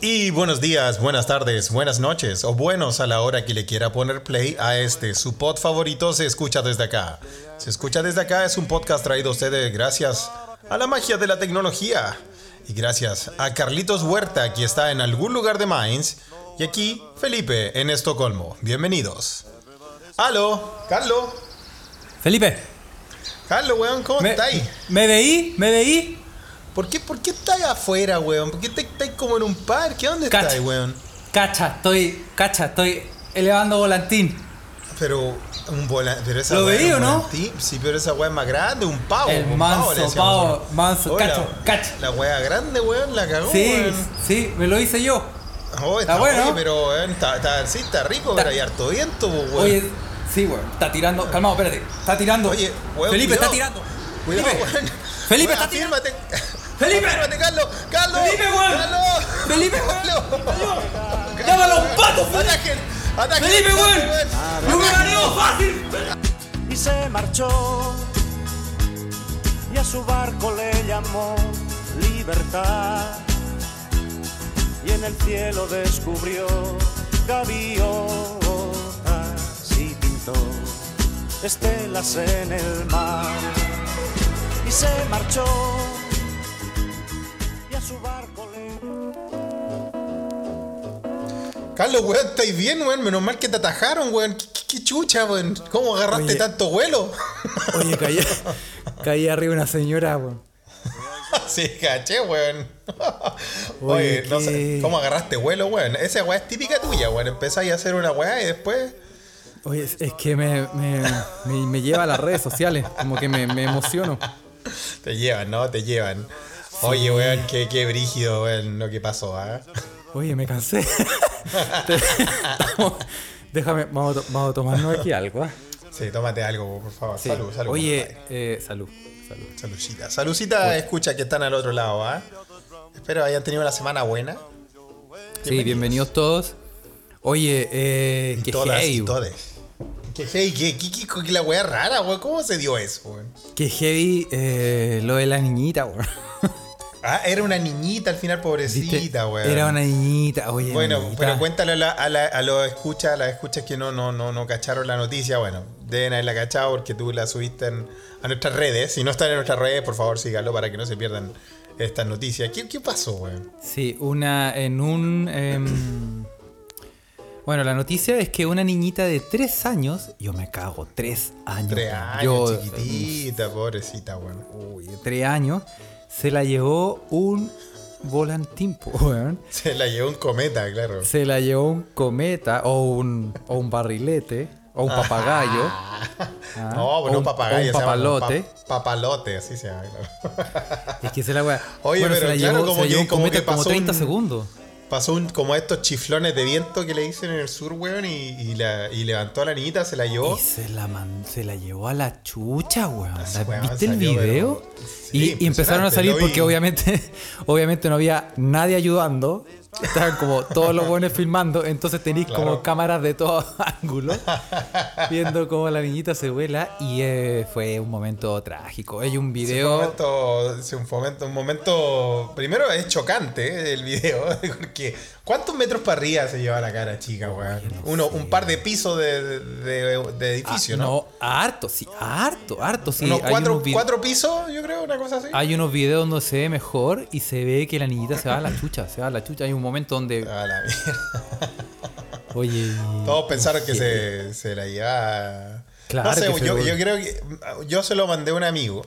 Y buenos días, buenas tardes, buenas noches o buenos a la hora que le quiera poner play a este. Su pod favorito se escucha desde acá. Se escucha desde acá es un podcast traído a ustedes gracias a la magia de la tecnología. Y gracias a Carlitos Huerta, que está en algún lugar de Mainz. Y aquí, Felipe, en Estocolmo. Bienvenidos. Aló, Carlos. Felipe, Carlos, weón, ¿cómo ¿me, estáis? ¿me veí? ¿Me veí? ¿Por qué, ¿Por qué estáis afuera, weón? ¿Por qué estáis como en un parque? ¿Dónde Cacha. estáis, weón? Cacha, estoy, cacha, estoy elevando volantín. Pero un vola- pero esa ¿Lo veí o no? volantín. Sí, pero esa weá es más grande, un pavo. El un manso, pavo, nosotros. manso, Oye, la- cacho, cacho. La weá grande, weón, la cagó, Sí, weón. sí, me lo hice yo. Oh, está Está bueno. oye, pero weón, está, está- sí, está rico, Está- pero hay harto viento, weón. Oye, sí, weón, está tirando. Calmado, espérate. Está tirando. Oye, weón, Felipe cuidado. está tirando. Cuidado, Felipe, weón. Felipe, Weón, está tirando. Felipe. Carlos. Carlos. Felipe, weón. Carlos. Felipe, weón. Carlos. ¡Llama a los patos, Felipe! Ataquen. Felipe, weón. weón. ¡Yo me mareo fácil! y se marchó y a su barco le llamó libertad y en el cielo descubrió gaviotas y pintó estelas en el mar y se marchó Carlos, weón, ¿estáis bien, weón? Menos mal que te atajaron, weón. ¿Qué, qué- qué chucha, weón? ¿Cómo agarraste Oye. tanto vuelo? Oye, caí, caí arriba una señora, weón. sí, caché, weón. Oye, Oye, no sé, ¿cómo agarraste vuelo, weón? Esa weá es típica tuya, weón. Empezáis a hacer una weá y después... Oye, es, que me, me, me, me lleva a las redes sociales, como que me, me emociono. Te llevan, ¿no? Te llevan. Oye, weón, qué, qué brígido, weón, lo que pasó, ¿ah? Oye, me cansé. Estamos- Déjame, vamos a, vamos a tomarnos aquí algo. ¿ah? Sí, tómate algo, por favor. Sí. Salud, salud. Oye, eh, salud, salud. Saludcita. Saludcita, escucha que están al otro lado, ¿ah? Espero hayan tenido una semana buena. Sí, bienvenidos todos. Oye, eh, Y qué todas heavy. y todes. Qué heavy, qué, qué, qué- qué la weá rara, weón. ¿Cómo se dio eso, weón? Qué heavy eh, lo de la niñita, weón. Ah, era una niñita al final, pobrecita, weón. Era una niñita, oye. Bueno, niñita. pero cuéntale a, la- a, la- a los escuchas, a las escuchas que no, no, no, no cacharon la noticia, bueno, deben haberla cachado porque tú la subiste en- a nuestras redes. Si no están en nuestras redes, por favor síganlo para que no se pierdan estas noticias. ¿Qué, qué pasó, weón? Sí, una en un... em, bueno, la noticia es que una niñita de tres años, yo me cago, tres años. Tres años, Yo, chiquitita, pobrecita, weón. Uy, tres años, se la llevó un volantín, weón. Se la llevó un cometa, claro. Se la llevó un cometa o un, o un barrilete o un papagayo. Ah, no, o pero no un- papagayo, un como papalote. pa- papalote, así se llama, claro. Es que se la weá. Oye, bueno, pero se la claro, llevó, como se llevó que- un como cometa como pasó 30 un- segundos. Pasó un, como estos chiflones de viento que le dicen en el sur, weón, y, y la, y levantó a la niñita, se la llevó. Y se la, man- se la llevó a la chucha, weón. Ese ¿La- weón ¿Viste el video? pero- sí, y, y empezaron a salir porque obviamente, obviamente no había nadie ayudando. Estaban como todos los buenos filmando. Entonces tenéis Claro. como cámaras de todos ángulos. viendo cómo la niñita se vuela. Y eh, fue un momento trágico. Hay un Sí, video. un momento, un momento, un momento- primero es chocante eh, el video, porque ¿cuántos metros para arriba se lleva la cara chica, weón? Uno, un par de pisos de, de- de edificio, Ah, ¿no? no, harto, sí, harto, harto. Sí, Unos cuatro, unos cuatro pisos, yo creo, una cosa así. Hay unos videos donde se ve mejor y se ve que la niñita se va a la chucha, se va a la chucha. Hay un momento donde, A la mierda. oye, Todos pensaron que se, se la llevaba. Claro no sé, yo, yo creo que. Yo se lo mandé a un amigo.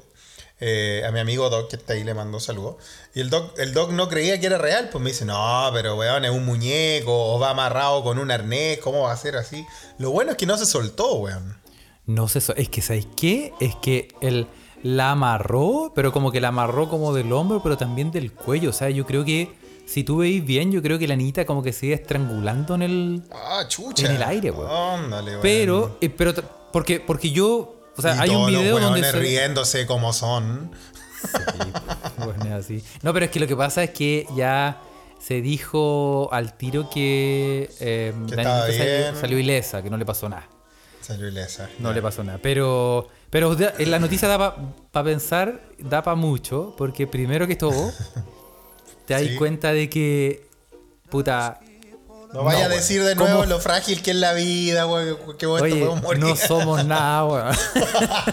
Eh, a mi amigo Doc, que está ahí, le mandó saludos. Y el Doc, el Doc no creía que era real. Pues me dice, no, pero weón, es un muñeco. O va amarrado con un arnés. ¿Cómo va a ser así? Lo bueno es que no se soltó, weón. no sé, es que ¿sabes qué? Es que él la amarró, pero como que la amarró como del hombro, pero también del cuello. O sea, yo creo que si tú veis bien, yo creo que la niñita como que se iba estrangulando en el, Ah, chucha. En el aire, weón. Ándale, weón. Pero, eh, pero, porque, porque yo, o sea, Y hay un los video donde se... riéndose como son. Sí, bueno, es así. No, pero es que lo que pasa es que ya se dijo al tiro que, eh, Que salió, salió ilesa, que no le pasó nada. Salió ilesa. No le pasó nada. Pero, pero la noticia da para pensar, da para mucho, porque primero que todo, te das Sí. cuenta de que, puta, No vaya No, a decir de nuevo ¿Cómo? lo frágil que es la vida, weón. Que momento oye, morir. no somos nada, weón.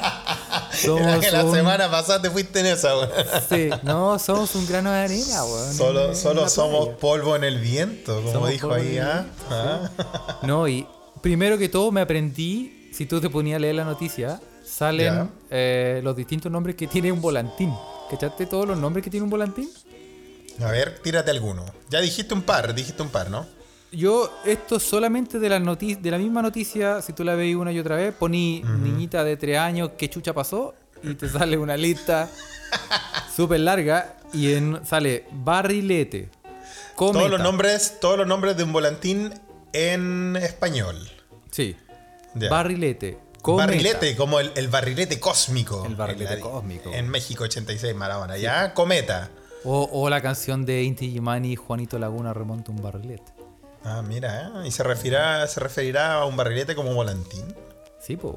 somos que la un- semana pasada te fuiste en esa, weón. sí, no, somos un grano de arena, weón. Solo, en solo somos playa. polvo en el viento, como Somos dijo ahí, ¿ah? ¿Ah? No, y primero que todo me aprendí, si tú te ponías a leer la noticia, salen eh, los distintos nombres que tiene un volantín. ¿Cachaste todos los nombres que tiene un volantín? A ver, tírate alguno. Ya dijiste un par, dijiste un par, ¿no? Yo, esto solamente de la, noti- de la misma noticia, si tú la veis una y otra vez, poní niñita de 3 años, ¿qué chucha pasó? Y te sale una lista súper larga y en, sale barrilete, cometa. Todos los nombres, todos los nombres de un volantín en español. Sí. Barrilete, cometa. Barrilete, como el, el barrilete cósmico. El barrilete cósmico. En México 86, Maradona. Ya, cometa. O, o la canción de Inti Gimani, Juanito Laguna remonta un barrilete. Ah, mira, ¿eh? ¿Y se referirá, se referirá a un barrilete como volantín? Sí, pues.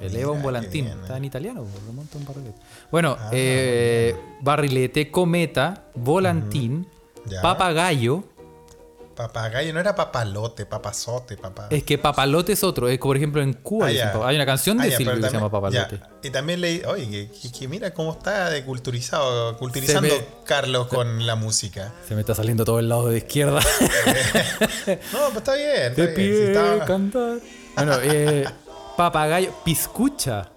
Eleva Mira, un volantín. bien, Está eh. en italiano, remonta un barrilete. Bueno, Ah, eh, barrilete, cometa, volantín, papagayo. Papagayo, no era papalote, papazote, papá. Es que papalote es otro. Es como, por ejemplo, en Cuba Ah, dicen hay una canción de Ah, Silvio que se llama papalote. ya. Y también leí, oye, que, que- que mira cómo está de culturizado, culturizando me- Carlos con la música. Se me está saliendo todo el lado de izquierda. No, pues está bien, está bien. si estaba- cantar. Bueno, eh, papagayo, piscucha.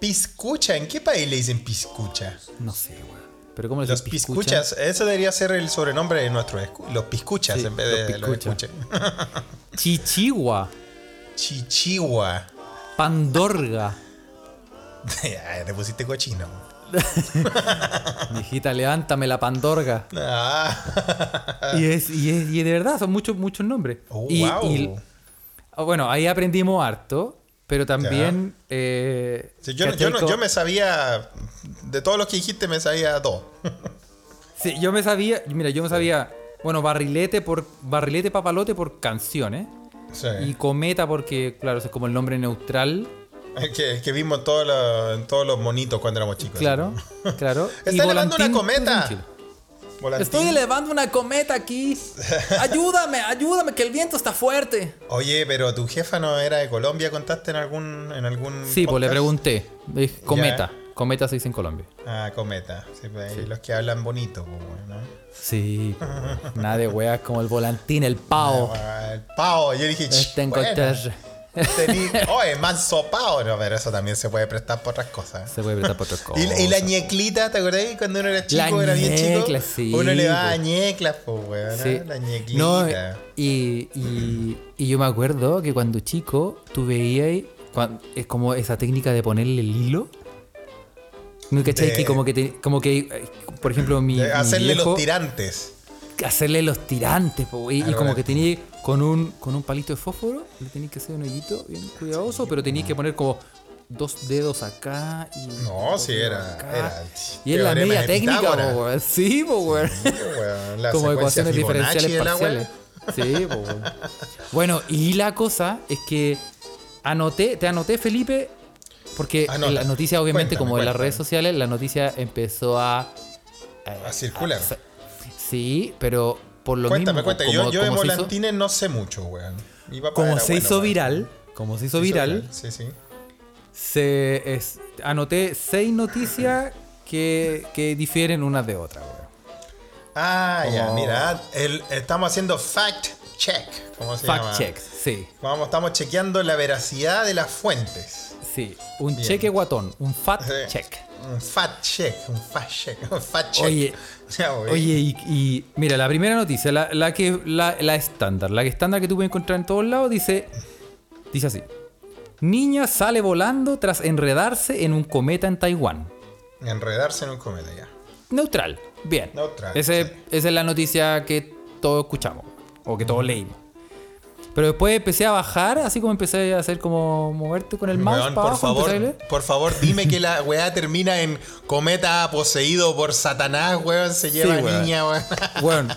Piscucha, ¿en qué país le dicen piscucha? No sé, weón. Pero ¿cómo Los dicen piscucha? piscuchas, ese debería ser el sobrenombre de nuestros escu- los piscuchas Sí, en vez los de los piscuchas. escuches. Chichigua, Chichigua. pandorga. Te pusiste cochino. Mijita, levántame la pandorga. Ah. Y es, y es, y de verdad, son muchos, muchos nombres. Oh, y, wow. y- ah, bueno, ahí aprendimos harto, pero también. eh, Sí, yo, yo no- Co- yo me sabía, de todos los que dijiste, me sabía dos. Sí, yo me sabía. Mira, yo me sabía. Bueno, barrilete por. Barrilete papalote por canciones. Sí. Y cometa porque, claro, es como el nombre neutral. Es que, que vimos en todos los, en todos los monitos cuando éramos chicos. Claro, claro. Está Y elevando una cometa. Volantín. Estoy elevando una cometa aquí. Ayúdame, ayúdame, que el viento está fuerte. Oye, pero tu jefa no era de Colombia, contaste en algún, en algún Sí, pues le pregunté. Cometa. Cometa se dice en Colombia. Ah, cometa. Sí, pues, ahí los que hablan bonito, pues, bueno. Sí, nada de weas como el volantín, el pao. Ah, El pavo, yo dije, "Ch, Este. Tení- Oye, manso no, pero eso también se puede prestar por otras cosas. Se puede prestar por otras cosas. Y, y la ñeclita, ¿te acordás cuando uno era chico, La era bien chico? sí, Uno le daba pues. ñeclas, pues, weón. Sí. La ñeclita. No, y, y, y yo me acuerdo que cuando chico tú veías es como esa técnica de ponerle el hilo. ¿No cachai? De- Que como que, te- como que, eh, por ejemplo, mi, De mi hacerle viejo, los tirantes. hacerle los tirantes, po, y, y como que tenía con un, con un palito de fósforo, le tenías que hacer un hoyito bien cuidadoso, pero tenías que poner como dos dedos acá y No, sí, era- era y es la media técnica, weón. sí, weón. Como ecuaciones Fibonacci diferenciales parciales. Sí, weón. Bueno, y la cosa es que anoté, te anoté, Felipe, porque Anota. la noticia, obviamente, Cuéntame, como en las redes sociales, la noticia empezó a. A circular. Sí, pero por lo Cuéntame, mismo. cuéntame. como- Yo, yo de hizo- volantines no sé mucho, weón. Como se hizo viral, como se hizo Se viral, Sí, sí. se es- anoté seis noticias que, que difieren unas de otras. weón. Ah, ya, mira. el- estamos haciendo fact check. ¿Cómo se llama? Fact checks, sí, Vamos, estamos chequeando la veracidad de las fuentes. Sí. Un Bien. cheque guatón, un fat Sí. check. Un fact check, un fact check, un fact check. Oye. Oye, y, y mira, la primera noticia, la, la que la, la estándar, la que estándar que tú puedes encontrar en todos lados, dice, dice así. Niña sale volando tras enredarse en un cometa en Taiwán. Enredarse en un cometa ya. Neutral, bien. Neutral, Ese- sí. Esa es la noticia que todos escuchamos, o que todos leímos. Pero después empecé a bajar, así como empecé a hacer como moverte con el mouse Weón, para por abajo, favor, por favor, dime que la weá termina en cometa poseído por Satanás, weón. Se lleva weón. niña, weón. Bueno,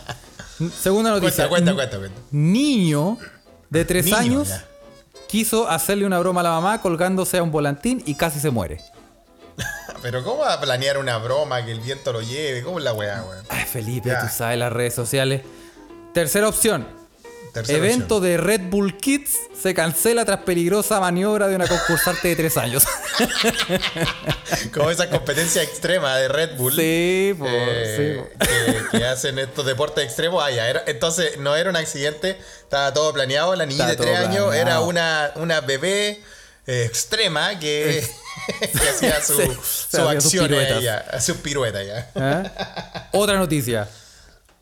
segunda noticia. cuenta, cuenta, cuenta, cuenta. Niño de tres Niño, años ya. quiso hacerle una broma a la mamá colgándose a un volantín y casi se muere. pero ¿cómo va a planear una broma que el viento lo lleve? ¿Cómo es la weá, weón? Ay, Felipe, Ya. tú sabes las redes sociales. Tercera opción. Tercera Evento opción. de Red Bull Kids se cancela tras peligrosa maniobra de una concursante de tres años. Como esa competencia extrema de Red Bull. sí, po, eh, sí, po. que, que hacen estos deportes extremos. Ah, ya, era- entonces no era un accidente, estaba todo planeado. La niña Estaba de tres años era una, una bebé eh, extrema que, que hacía su, su sus acción piruetas. ella, sus piruetas ya. ¿Eh? Otra noticia.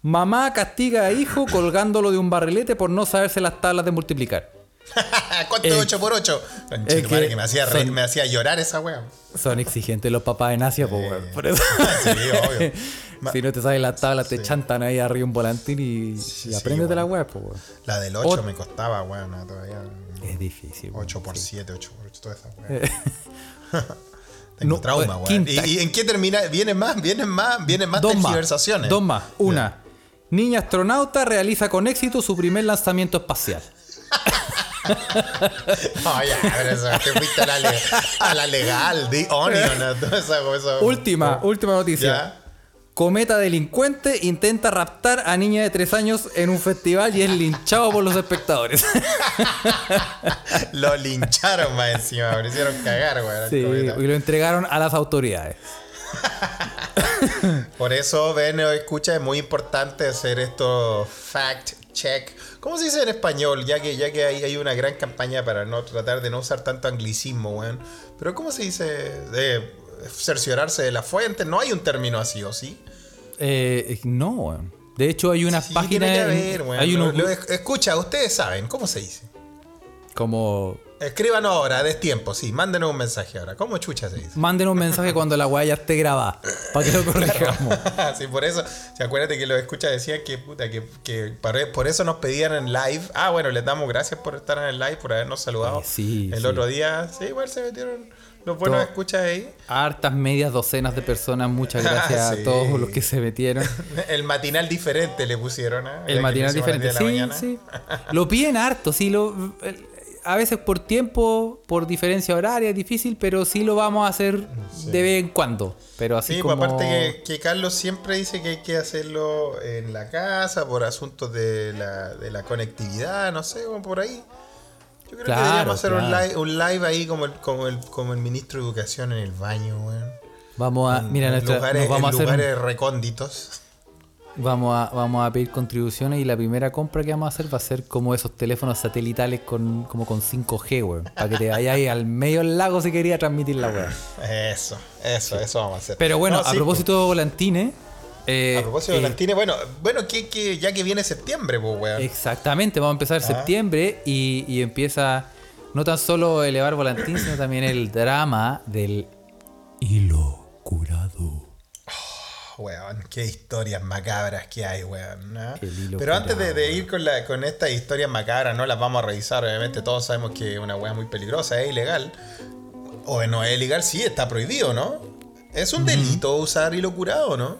Mamá castiga a hijo colgándolo de un barrilete por no saberse las tablas de multiplicar. ¿Cuánto Eh, es 8 por 8? es que que me hacía, re- son- me hacía llorar esa wea. Son exigentes los papás en Asia, po, weón. Por eso. Sí, obvio. Si no te sabes las tablas, te chantan ahí arriba un volantín y, y sí, apréndete la web, po, weón. La del 8 Ot- me costaba, weón, no, todavía. Es difícil. weón. 8 por 7, 8 por 8, todas esas weas. Eh, Tengo No, trauma, eh, weón. quinta. ¿Y, y en qué termina? ¿Vienen más? ¿Vienen más? ¿Vienen más Dos más. tergiversaciones? Dos más. Una. Niña astronauta realiza con éxito su primer lanzamiento espacial. No, ya, pero eso, te fuiste a la, le- a la legal, The Onion, a esa cosa. Última, última noticia. Ya. Cometa delincuente intenta raptar a niña de 3 años en un festival y es linchado por los espectadores. Lo lincharon más encima, me hicieron cagar, al Sí, y lo entregaron a las autoridades. Por eso, ven o escucha, es muy importante hacer esto fact check. ¿Cómo se dice en español? Ya que, ya que hay, hay una gran campaña para no tratar de no usar tanto anglicismo, weón. Pero ¿cómo se dice? De cerciorarse de la fuente. No hay un término así, ¿o sí? Eh, no, weón. De hecho, hay unas Sí, páginas. tiene que en- haber, weón. hay unos escucha, ustedes saben, ¿cómo se dice? como. Escríbanos ahora, des tiempo, sí, mándenos un mensaje ahora. ¿Cómo chucha se dice? Manden un mensaje cuando la weá ya esté grabada. Para que lo corrijamos. sí, por eso, ¿se acuérdate que los escuchas decían que, puta, que, que para- por eso nos pedían en live? Ah, bueno, les damos gracias por estar en el live, por habernos saludado Ay, sí, el sí. otro día. Sí, igual se metieron los buenos Todo- escuchas ahí. Hartas medias docenas de personas. Muchas gracias Sí. a todos los que se metieron. El matinal diferente le pusieron, ¿eh? El matinal diferente, 10 de la sí, mañana. sí. Lo piden harto, sí. Lo, el- a veces por tiempo, por diferencia horaria es difícil, pero sí lo vamos a hacer de vez en cuando. Pero así Sí, pues como... aparte que, que Carlos siempre dice que hay que hacerlo en la casa por asuntos de la, de la conectividad, no sé, como por ahí. Yo creo Claro, que deberíamos hacer un, claro. live, un live ahí como el, como, el, como el ministro de Educación en el baño, weón. Vamos a... Mira, en nuestra- lugares, nos vamos a en hacer... lugares recónditos. Vamos a, vamos a pedir contribuciones y la primera compra que vamos a hacer va a ser como esos teléfonos satelitales con, como con 5G, weón. Para que te vayas ahí al medio del lago si quería transmitir la weón. Eso, eso, eso vamos a hacer. Pero bueno, No, a sí, propósito de volantines... eh, pues, a propósito de eh, Valentine, bueno, bueno que, que ya que viene septiembre, pues, weón. Exactamente, vamos a empezar Ah. septiembre y, y empieza no tan solo elevar volantín, sino también el drama del hilo curado. Weón, qué historias macabras que hay, weón. Pero antes de, ir con, la, con estas historias macabras, no las vamos a revisar. Obviamente, todos sabemos que es una weá muy peligrosa, es ilegal. O no es ilegal, sí, está prohibido, ¿no? Es un delito usar hilo curado, ¿no?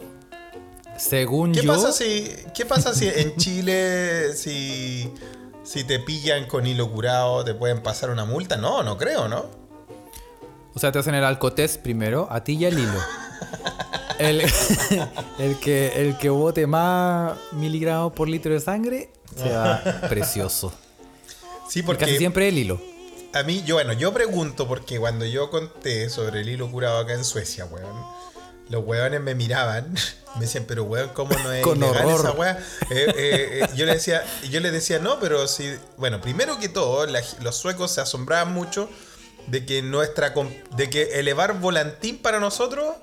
Según ¿Qué yo, pasa si, qué pasa si en Chile, si, si te pillan con hilo curado, te pueden pasar una multa? No, no creo, ¿no? o sea, te hacen el alcotest primero, a ti y al hilo. El, el que, el que bote más miligramos por litro de sangre se va precioso. Sí, Y porque casi siempre el hilo. A mí, yo, bueno, yo pregunto porque cuando yo conté sobre el hilo curado acá en Suecia, weón, los weones me miraban, me decían, pero weón, ¿cómo no es Con ilegal horror. esa weá? Eh, eh, eh, yo le decía, yo les decía, no, pero si, bueno, primero que todo, la- los suecos se asombraban mucho de que nuestra, de que elevar volantín para nosotros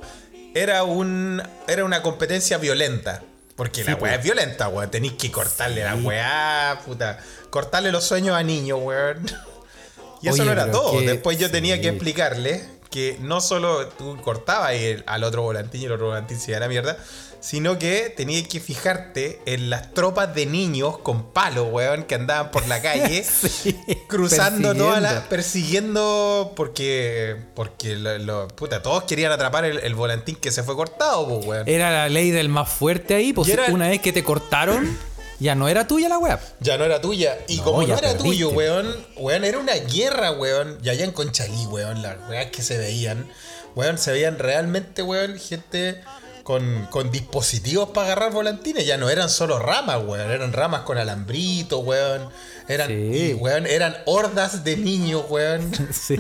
era un, era una competencia violenta. Porque la weá es violenta, weón. Tenéis que cortarle la weá, puta. Cortarle los sueños a niños, weón. Y eso no era todo. que- Después yo tenía sí. que explicarle que no solo tú cortabas al otro volantín y el otro volantín se iba a la mierda, sino que tenías que fijarte en las tropas de niños con palos, weón, que andaban por la calle, Sí, cruzando toda la. persiguiendo. porque. porque lo- lo- puta, todos querían atrapar el, el volantín que se fue cortado, pues, weón. Era la ley del más fuerte ahí, pues era- una vez que te cortaron, ya no era tuya la web. Ya no era tuya. Y No, como no era perdiste. tuyo, weón, weón, era una guerra, weón. Y allá en Conchalí, weón, las weas que se veían, weón, se veían realmente, weón, gente con, con dispositivos para agarrar volantines. Ya no eran solo ramas, weón, eran ramas con alambrito, weón. Eran, Sí. y, weón, eran hordas de niños, weón. Sí.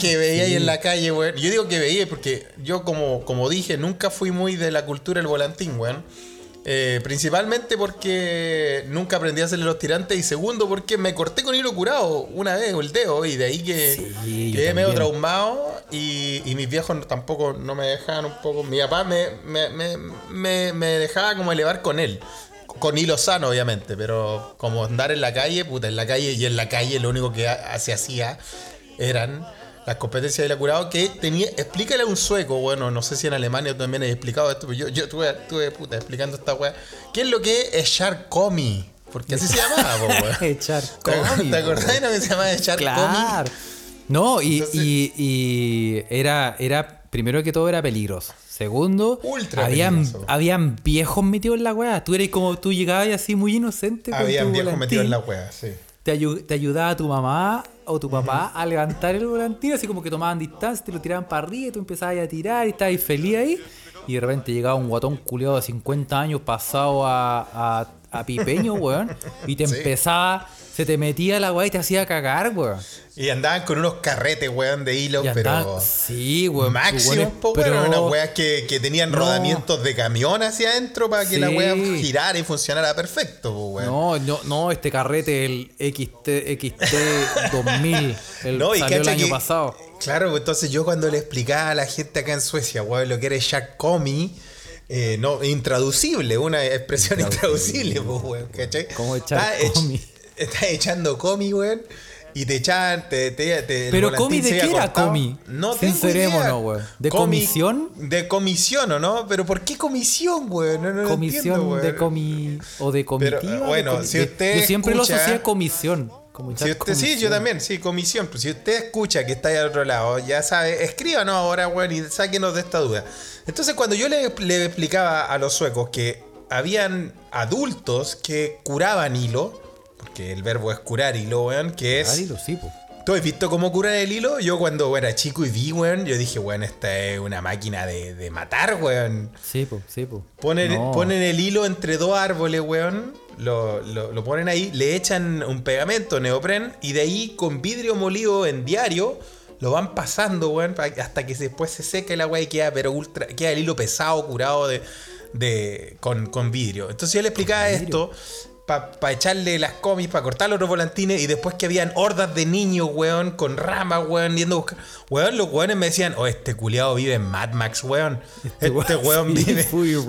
que veía ahí en la calle, weón. Yo digo que veía porque yo, como, como dije, nunca fui muy de la cultura del volantín, weón. Eh, principalmente porque nunca aprendí a hacerle los tirantes y segundo porque me corté con hilo curado una vez el dedo y de ahí que Sí, quedé medio traumado y, y mis viejos tampoco no me dejaban un poco. Mi papá me, me, me, me- dejaba como elevar con él. Con hilo sano, obviamente, pero como andar en la calle, puta, en la calle y en la calle lo único que se hacía eran las competencias de la curado que tenía. Explícale a un sueco, bueno, no sé si en Alemania también he explicado esto, pero yo, yo estuve, estuve, puta, explicando esta weá. ¿Qué es lo que es Shark Comi? Porque así se llamaba, weón. Echar ¿Te, comi, ¿Te acordás de lo que se llamaba Shark Claro. No, y, Entonces- y- y era, era, primero que todo era peligroso. Segundo, Ultra habían, peligroso. habían viejos metidos en la weá. Tú eras como, tú llegabas así muy inocente. Habían viejos volantín. metidos en la weá, sí. Te, ayu- te ayudaba tu mamá o tu papá a levantar el volantín, así como que tomaban distancia, te lo tiraban para arriba y tú empezabas a tirar y estabas feliz ahí. Y de repente llegaba un guatón culeado de 50 años pasado a, a, a pipeño, weón, y te Sí. empezaba, se te metía la weá y te hacía cagar, weón. Y andaban con unos carretes, weón, de hilo, pero. sí, weón. Máximo, po, weón, pero- unas weas que, que tenían No. rodamientos de camión hacia adentro para que la wea girara y funcionara perfecto, weón. No, no, no, este carrete, el XT, XT 2000, el, No, y salió el año que- pasado. Claro, pues entonces yo cuando le explicaba a la gente acá en Suecia, weón, lo que era Jack Comi, eh, no, intraducible, una expresión intraducible, pues, weón, ¿cachai? ¿Cómo echar Estás ech- comi? Estás echando comi, weón. Y te echaban, te, te, te- Pero comi, ¿de qué era comi? No Sincerémonos, weón. ¿De Comi- comisión? De comisión, ¿o no? Pero ¿por qué comisión, weón? No, no comisión entiendo, de comi o de Pero, comitiva. de bueno, comi- si de- usted yo siempre escucha- lo asocié a comisión. Como Si usted, sí, yo también, sí, comisión. Pues si usted escucha que está ahí al otro lado, ya sabe, escríbanos ahora, weón, y sáquenos de esta duda. Entonces, cuando yo le, le explicaba a los suecos que habían adultos que curaban hilo, porque el verbo es curar hilo, weón, que es. Ah, dilo, sí, po. ¿Tú has visto cómo curar el hilo? Yo cuando era chico y vi, weón, yo dije, weón, esta es una máquina de, de matar, weón. Sí, po, sí, po. Ponen, No. ponen el hilo entre dos árboles, weón. Lo, lo- lo ponen ahí, le echan un pegamento neopren y de ahí con vidrio molido en diario lo van pasando, weón, pa- hasta que después se seca la weá y queda, pero ultra, queda el hilo pesado, curado de, de, con, con vidrio. Entonces yo le explicaba esto para echarle las comis, para cortar los volantines y después que habían hordas de niños, weón, con ramas, weón, yendo a buscar. Weón, los weones me decían, oh, este culiado vive en Mad Max, weón. Este, weón, weón sí, vive,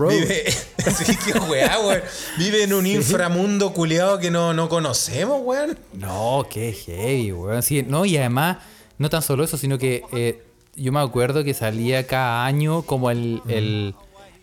vive, sí, qué weá, weón. Vive en un inframundo culiado que no, no conocemos, weón. No, qué heavy, weón. Sí, no, y además, no tan solo eso, sino que eh, yo me acuerdo que salía cada año como el, el-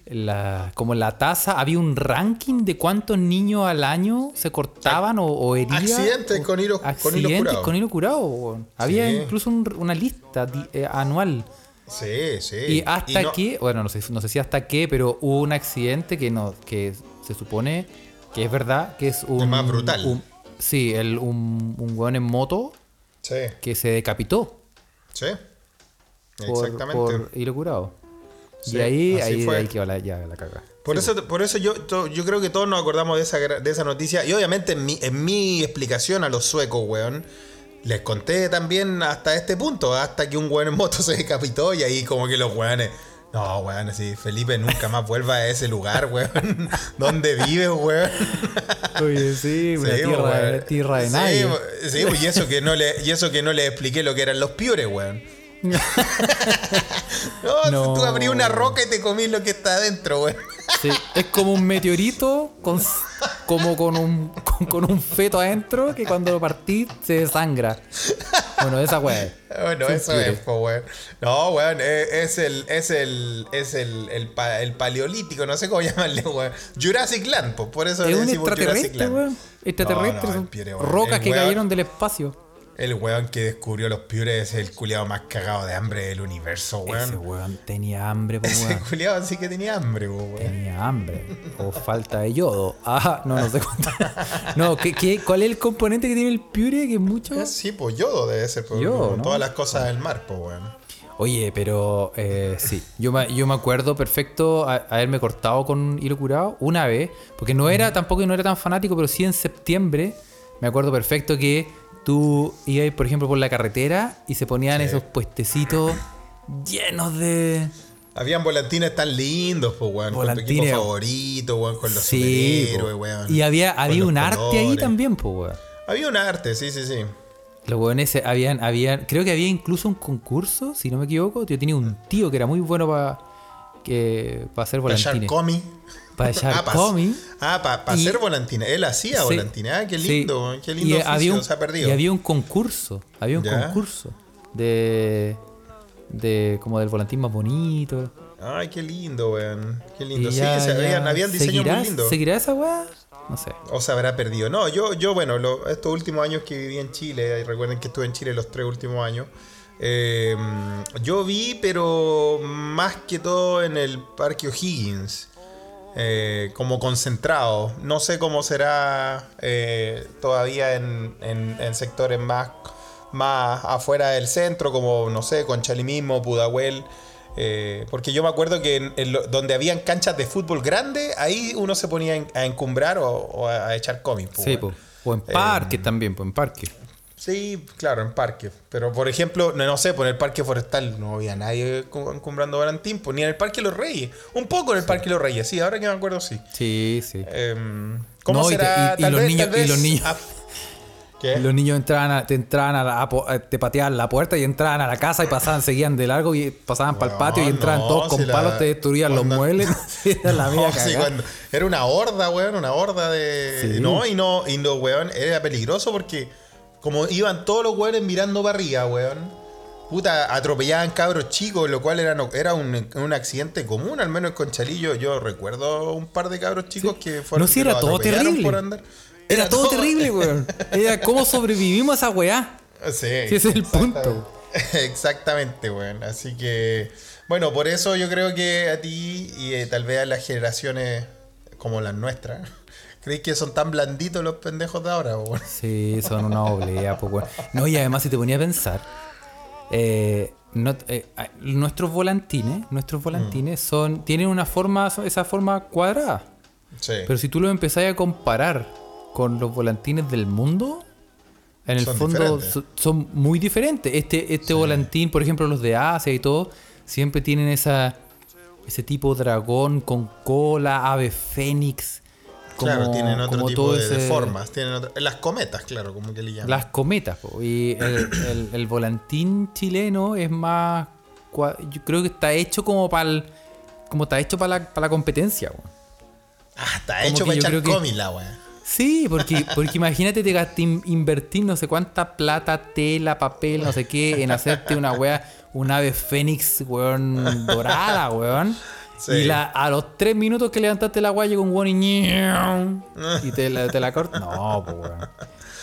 la, como la tasa, había un ranking de cuántos niños al año se cortaban o, o herían. Accidentes o- con hilo- con hilo accidentes curado. con hilo curado. Había Sí. incluso un- una lista di- eh, anual. Sí, sí. Y hasta no- que, bueno, no sé, no sé si hasta qué, pero hubo un accidente que no, que se supone que es verdad, que es un. más brutal. un- sí, el, un, un weón en moto Sí, que se decapitó sí. por, Exactamente. por hilo curado. Sí, y ahí, ahí, fue. ahí quedó la, ya la caga. Por eso, por eso yo, yo creo que todos nos acordamos de esa, de esa noticia. Y obviamente en mi, en mi explicación a los suecos, weón, les conté también hasta este punto, hasta que un weón en moto se decapitó y ahí como que los weones... No, weón, así, Felipe nunca más vuelva a ese lugar, weón. ¿Dónde vives, weón? Oye, sí, una Sí, tierra, tierra de nadie. Sí, y eso que no le, y eso que no le expliqué lo que eran los piures, weón. no, No. tú abrí una roca y te comí lo que está adentro, weón. Sí, es como un meteorito con, como con un, con, con un feto adentro que cuando lo partís se desangra. Bueno, esa weá. Bueno, Son eso es, weón. No, weón, es, es el, es el, es el, el, pa- el paleolítico, no sé cómo llamarle, weón. Jurassic Land, pues por eso Es le un decimos Jurassic extraterrestre, Land. weón. No, no, piure, weón. rocas El que weón- cayeron del espacio. El weón que descubrió los piures es el culiado más cagado de hambre del universo, Ese weón. weón tenía hambre, po, Ese weón. culiado sí que tenía hambre, po, weón. Tenía hambre. O falta de yodo. Ah, no, no sé cuánto. No, ¿qué, qué, cuál es el componente que tiene el piure? Que es mucho. Sí, pues yodo debe ser, por Yodo, ¿no? todas las cosas del mar, pues weón. Oye, pero eh, sí, yo me, yo me acuerdo perfecto a- haberme cortado con hilo curado una vez, porque no era, tampoco no era tan fanático, pero sí en septiembre me acuerdo perfecto que tú ibas, por ejemplo, por la carretera y se ponían Sí. esos puestecitos llenos de... Habían volantines tan lindos, pues weón. Con tu equipo favorito, weón, con los Sí, superhéroes, weón. y había, había un arte ahí también, pues, weón. Había un arte, sí, sí, sí. Los weones habían, habían, creo que había incluso un concurso, si no me equivoco. Yo tenía un tío que era muy bueno para que para hacer volantines. comi. Para echar ah, pa- comi. Ah, para hacer volantines. Él hacía Sí. volantines. Ah, qué Sí. lindo, weón, qué lindo y oficio, había un, se ha perdido. y había un concurso, había un Ya. concurso de de como del volantín más bonito. Ay, qué lindo, weón. Qué lindo. Y sí, ya- se- habían, habían diseños ¿seguirá- muy lindos. ¿Seguirá esa weá? No sé. O se habrá perdido. No, yo, yo bueno, lo- estos últimos años que viví en Chile, y recuerden que estuve en Chile los tres últimos años, eh, yo vi, pero más que todo en el Parque O'Higgins, eh, como concentrado. No sé cómo será eh, todavía en, en- en sectores más, más afuera del centro, como, no sé, Conchalí mismo, Pudahuel. eh, porque yo me acuerdo que en- en lo- donde habían canchas de fútbol grande, ahí uno se ponía en- a encumbrar o, o a, a echar cómics. pues, Sí, po. o en parque también, pues en parque. Sí, claro, en parque. Pero por ejemplo, no, no sé, por el parque forestal no había nadie encumbrando volantín, pues, ni en el parque Los Reyes. Un poco en el parque Los Reyes, sí, ahora que me acuerdo, sí. Sí, sí. Em, ¿Cómo No, y te- será? y- y Tal los vez- niños- tal vez- y los niños- ah, ¿Qué? Y Los niños entraban a, te entraban a la, a a- te pateaban la puerta y entraban a la casa y pasaban, seguían de largo y pasaban para el patio y entraban no, todos con la- palos, te destruían los muebles. Era la No, sí, cuando- era una horda, weón, una horda de. Sí. No, y no, y no, weón, era peligroso porque como iban todos los weones mirando para arriba, weón. Puta, atropellaban cabros chicos, lo cual era, no- era un, un accidente común, al menos en Conchalillo. Yo recuerdo un par de cabros chicos que fueron. No, sí, era todo terrible. por andar. Era, todo, terrible, weón. Era cómo sobrevivimos a esa weá. Sí, Sí, ese es el punto. Exactamente, weón. Así que, bueno, por eso yo creo que a ti y eh, tal vez a las generaciones como las nuestras, ¿creéis que son tan blanditos los pendejos de ahora? Sí, son una oblea, pues, weón. No, y además, si te ponía a pensar, eh, no- eh, nuestros volantines, nuestros volantines Mm. son, tienen una forma, esa forma cuadrada. Sí. Pero si tú lo empezás a comparar con los volantines del mundo, en el Son fondo so- son muy diferentes. Este, este volantín, por ejemplo, los de Asia y todo, siempre tienen esa, ese tipo dragón con cola, ave fénix. Claro, tienen otro como tipo de, formas. Tienen las cometas, claro, como que le llaman. Las cometas. po. Y el, el- el volantín chileno es más... Yo creo que está hecho como para como está hecho para la, para la competencia. weón. Ah, está como hecho para echar creo que- weá. Sí, porque, porque imagínate te gasté in- invertir no sé cuánta plata, tela, papel, no sé qué, en hacerte una wea, un ave fénix, weón, dorada, weón. Sí. Y la, a los tres minutos que levantaste la wea llega un y y te la, te la corta. No, pues weón.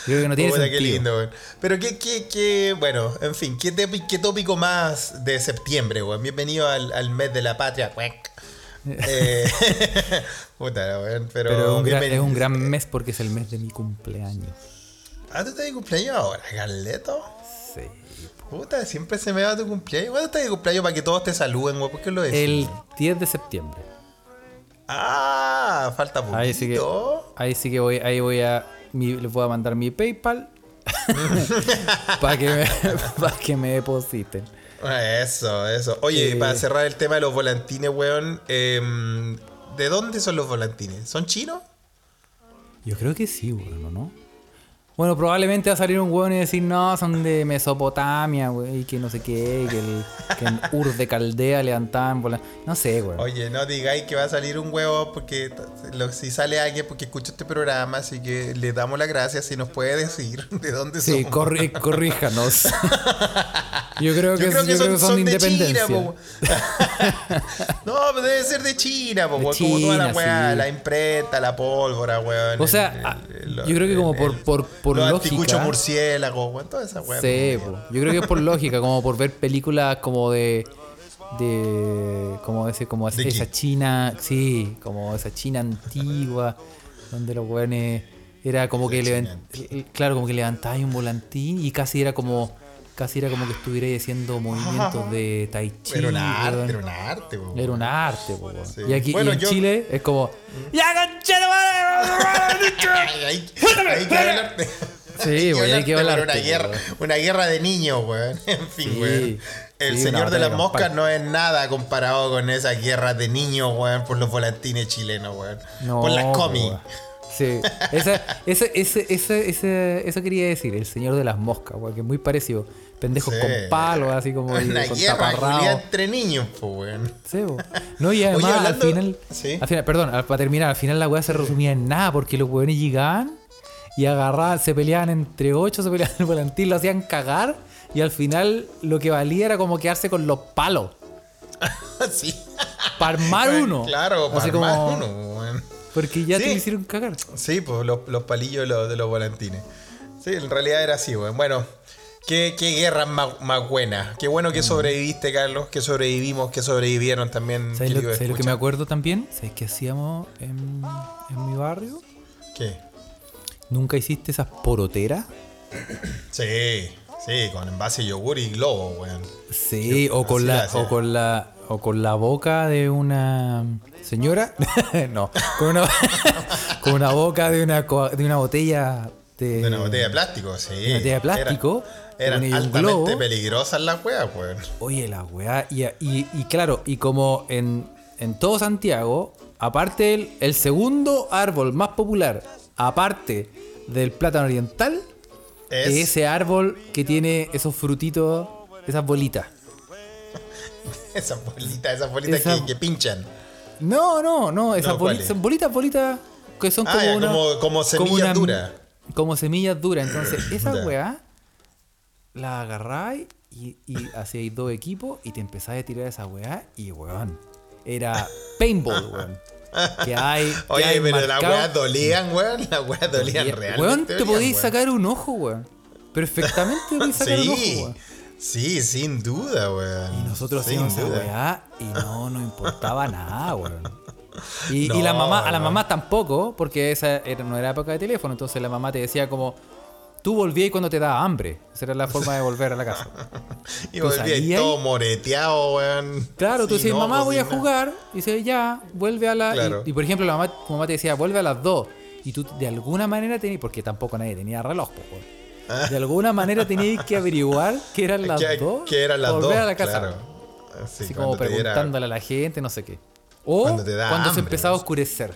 Creo que no tiene sentido. qué lindo, weón. Pero qué, qué, qué, bueno, en fin, qué, tepi- qué tópico más de septiembre, weón. Bienvenido al, al mes de la patria, weón. Eh, puta, weón, pero, Pero es un, gran, es un gran mes porque es el mes de mi cumpleaños. Ah, ¿tú estás de cumpleaños ahora, Carleto? Sí. Puta, siempre se me va tu cumpleaños. ¿Cuándo estás de cumpleaños para que todos te saluden, weón? ¿Por qué lo decís? El 10 de septiembre. Ah, falta poquito. Ahí sí que, ahí sí que voy, ahí voy a, mi- les voy a mandar mi PayPal para que, me, pa' que me depositen. Eso, eso. Oye, Eh. para cerrar el tema de los volantines, weón, em, ¿de dónde son los volantines? ¿Son chinos? Yo creo que sí, bueno, ¿no? Bueno, probablemente va a salir un hueón y decir, no, son de Mesopotamia, güey, que no sé qué, que, el, que en Ur de Caldea levantaban bola. No sé, güey. Oye, no digáis que va a salir un huevo porque lo- si sale alguien porque escucha este programa, así que le damos las gracias si nos puede decir de dónde Sí, son. corri- corríjanos. yo creo que, Yo creo que yo creo son, son de China, no, debe ser de China, po, De weón, como toda la weá, sí. la imprenta, la pólvora, weón. O sea, el- el- yo creo que como por, por, por Los lógica. weón. Toda esa weá. Sí, pues, po. yo creo que es por lógica, como por ver películas como de. de. como ese, como ¿De esa qué? China, sí, como esa China antigua, donde los weones. Era como que eh, claro, como que levantabas un volantín y casi era como. Casi era como que estuvierais haciendo movimientos de Tai Chi. Era un arte, era un arte, po, Era un arte, po. Sí. Y aquí Bueno, y en yo- Chile es como. ¡Ya, Ahí, ahí que hablarte. Sí, güey, hay que hablarte, Una guerra, una guerra de niños, weón. En fin, Sí. El sí, señor de las moscas no es nada comparado con esa guerra de niños, weón, por los volantines chilenos, weón. No, por las po, comi. Sí, esa, ese, ese, ese, ese- eso quería decir, el señor de las moscas, güey, que es muy parecido. Pendejos Sí. con palos, así como Una con guerra entre niños, pues, weón. Sí, po. No, y además hablando- al final, Sí. al final, perdón, al- para terminar, al final la weá se resumía en nada, porque los weones llegaban y agarraban, se peleaban entre ocho, se peleaban el volantín, lo hacían cagar, y al final lo que valía era como quedarse con los palos. sí. Para armar uno. Claro, para armar como- uno. Porque ya Sí. te hicieron cagar. Sí, pues los, los palillos de los, de los volantines. Sí, en realidad era así, weón. Bueno, qué, qué guerra más, más buena. Qué bueno Mm. que sobreviviste, Carlos. Que sobrevivimos, que sobrevivieron también. ¿Sabes lo, querido sabes lo que me acuerdo también? ¿Sabes qué hacíamos en, en mi barrio? ¿Qué? ¿Nunca hiciste esas poroteras? Sí, sí, con envase de yogur y globo, weón. Sí, o con la, o con la, o con la boca de una señora, no, con una, con una boca de una, de una botella de, De una botella de plástico, sí. Una botella de plástico, Eran, con eran altamente globo. peligrosas las weas, weón. Oye, la weá. Y, y- y claro, y como en, en todo Santiago, aparte el, el segundo árbol más popular, aparte del plátano oriental, Es, es ese árbol que tiene esos frutitos, esas bolitas. esas bolitas, esas bolitas Esa- que, que pinchan. No, no, no, esas No, bolitas, son bolitas, bolitas que son Ah, como, ya, una- como- como semillas duras. Como semillas duras. Entonces, esa weá la agarráis y, y hacíais dos equipos y te empezáis a tirar esa weá y weón. Era paintball, weón. Que hay. que Oye, hay pero las weas dolían, weón. Las weas dolían realmente. Weón, te weón. sacar un ojo, weón. Perfectamente te podéis sacar un ojo, weón. Sí, sin duda, weón. Y nosotros Sin hacíamos esa duda. weá y no nos importaba nada, weón. Y, la mamá, a la mamá tampoco, porque esa era- no era época de teléfono, entonces la mamá te decía como, tú volvías cuando te daba hambre. Esa era la forma de volver a la casa. Y tú volví ahí salías todo moreteado, weón. Claro, tú decías, no, mamá, pues, voy a jugar. Y dices, ya, vuelve a la... y- Claro. Y, por ejemplo, la mamá, tu mamá te decía, vuelve a las 2. Y tú de alguna manera tenías, porque tampoco nadie tenía reloj, pues, weón. De alguna manera tenías que averiguar que eran las que, 2. que eran las volver dos, a la casa. claro. Sí, Así como te diera- preguntándole a la gente, no sé qué. O Cuando cuando, da se hambre, empezaba a oscurecer.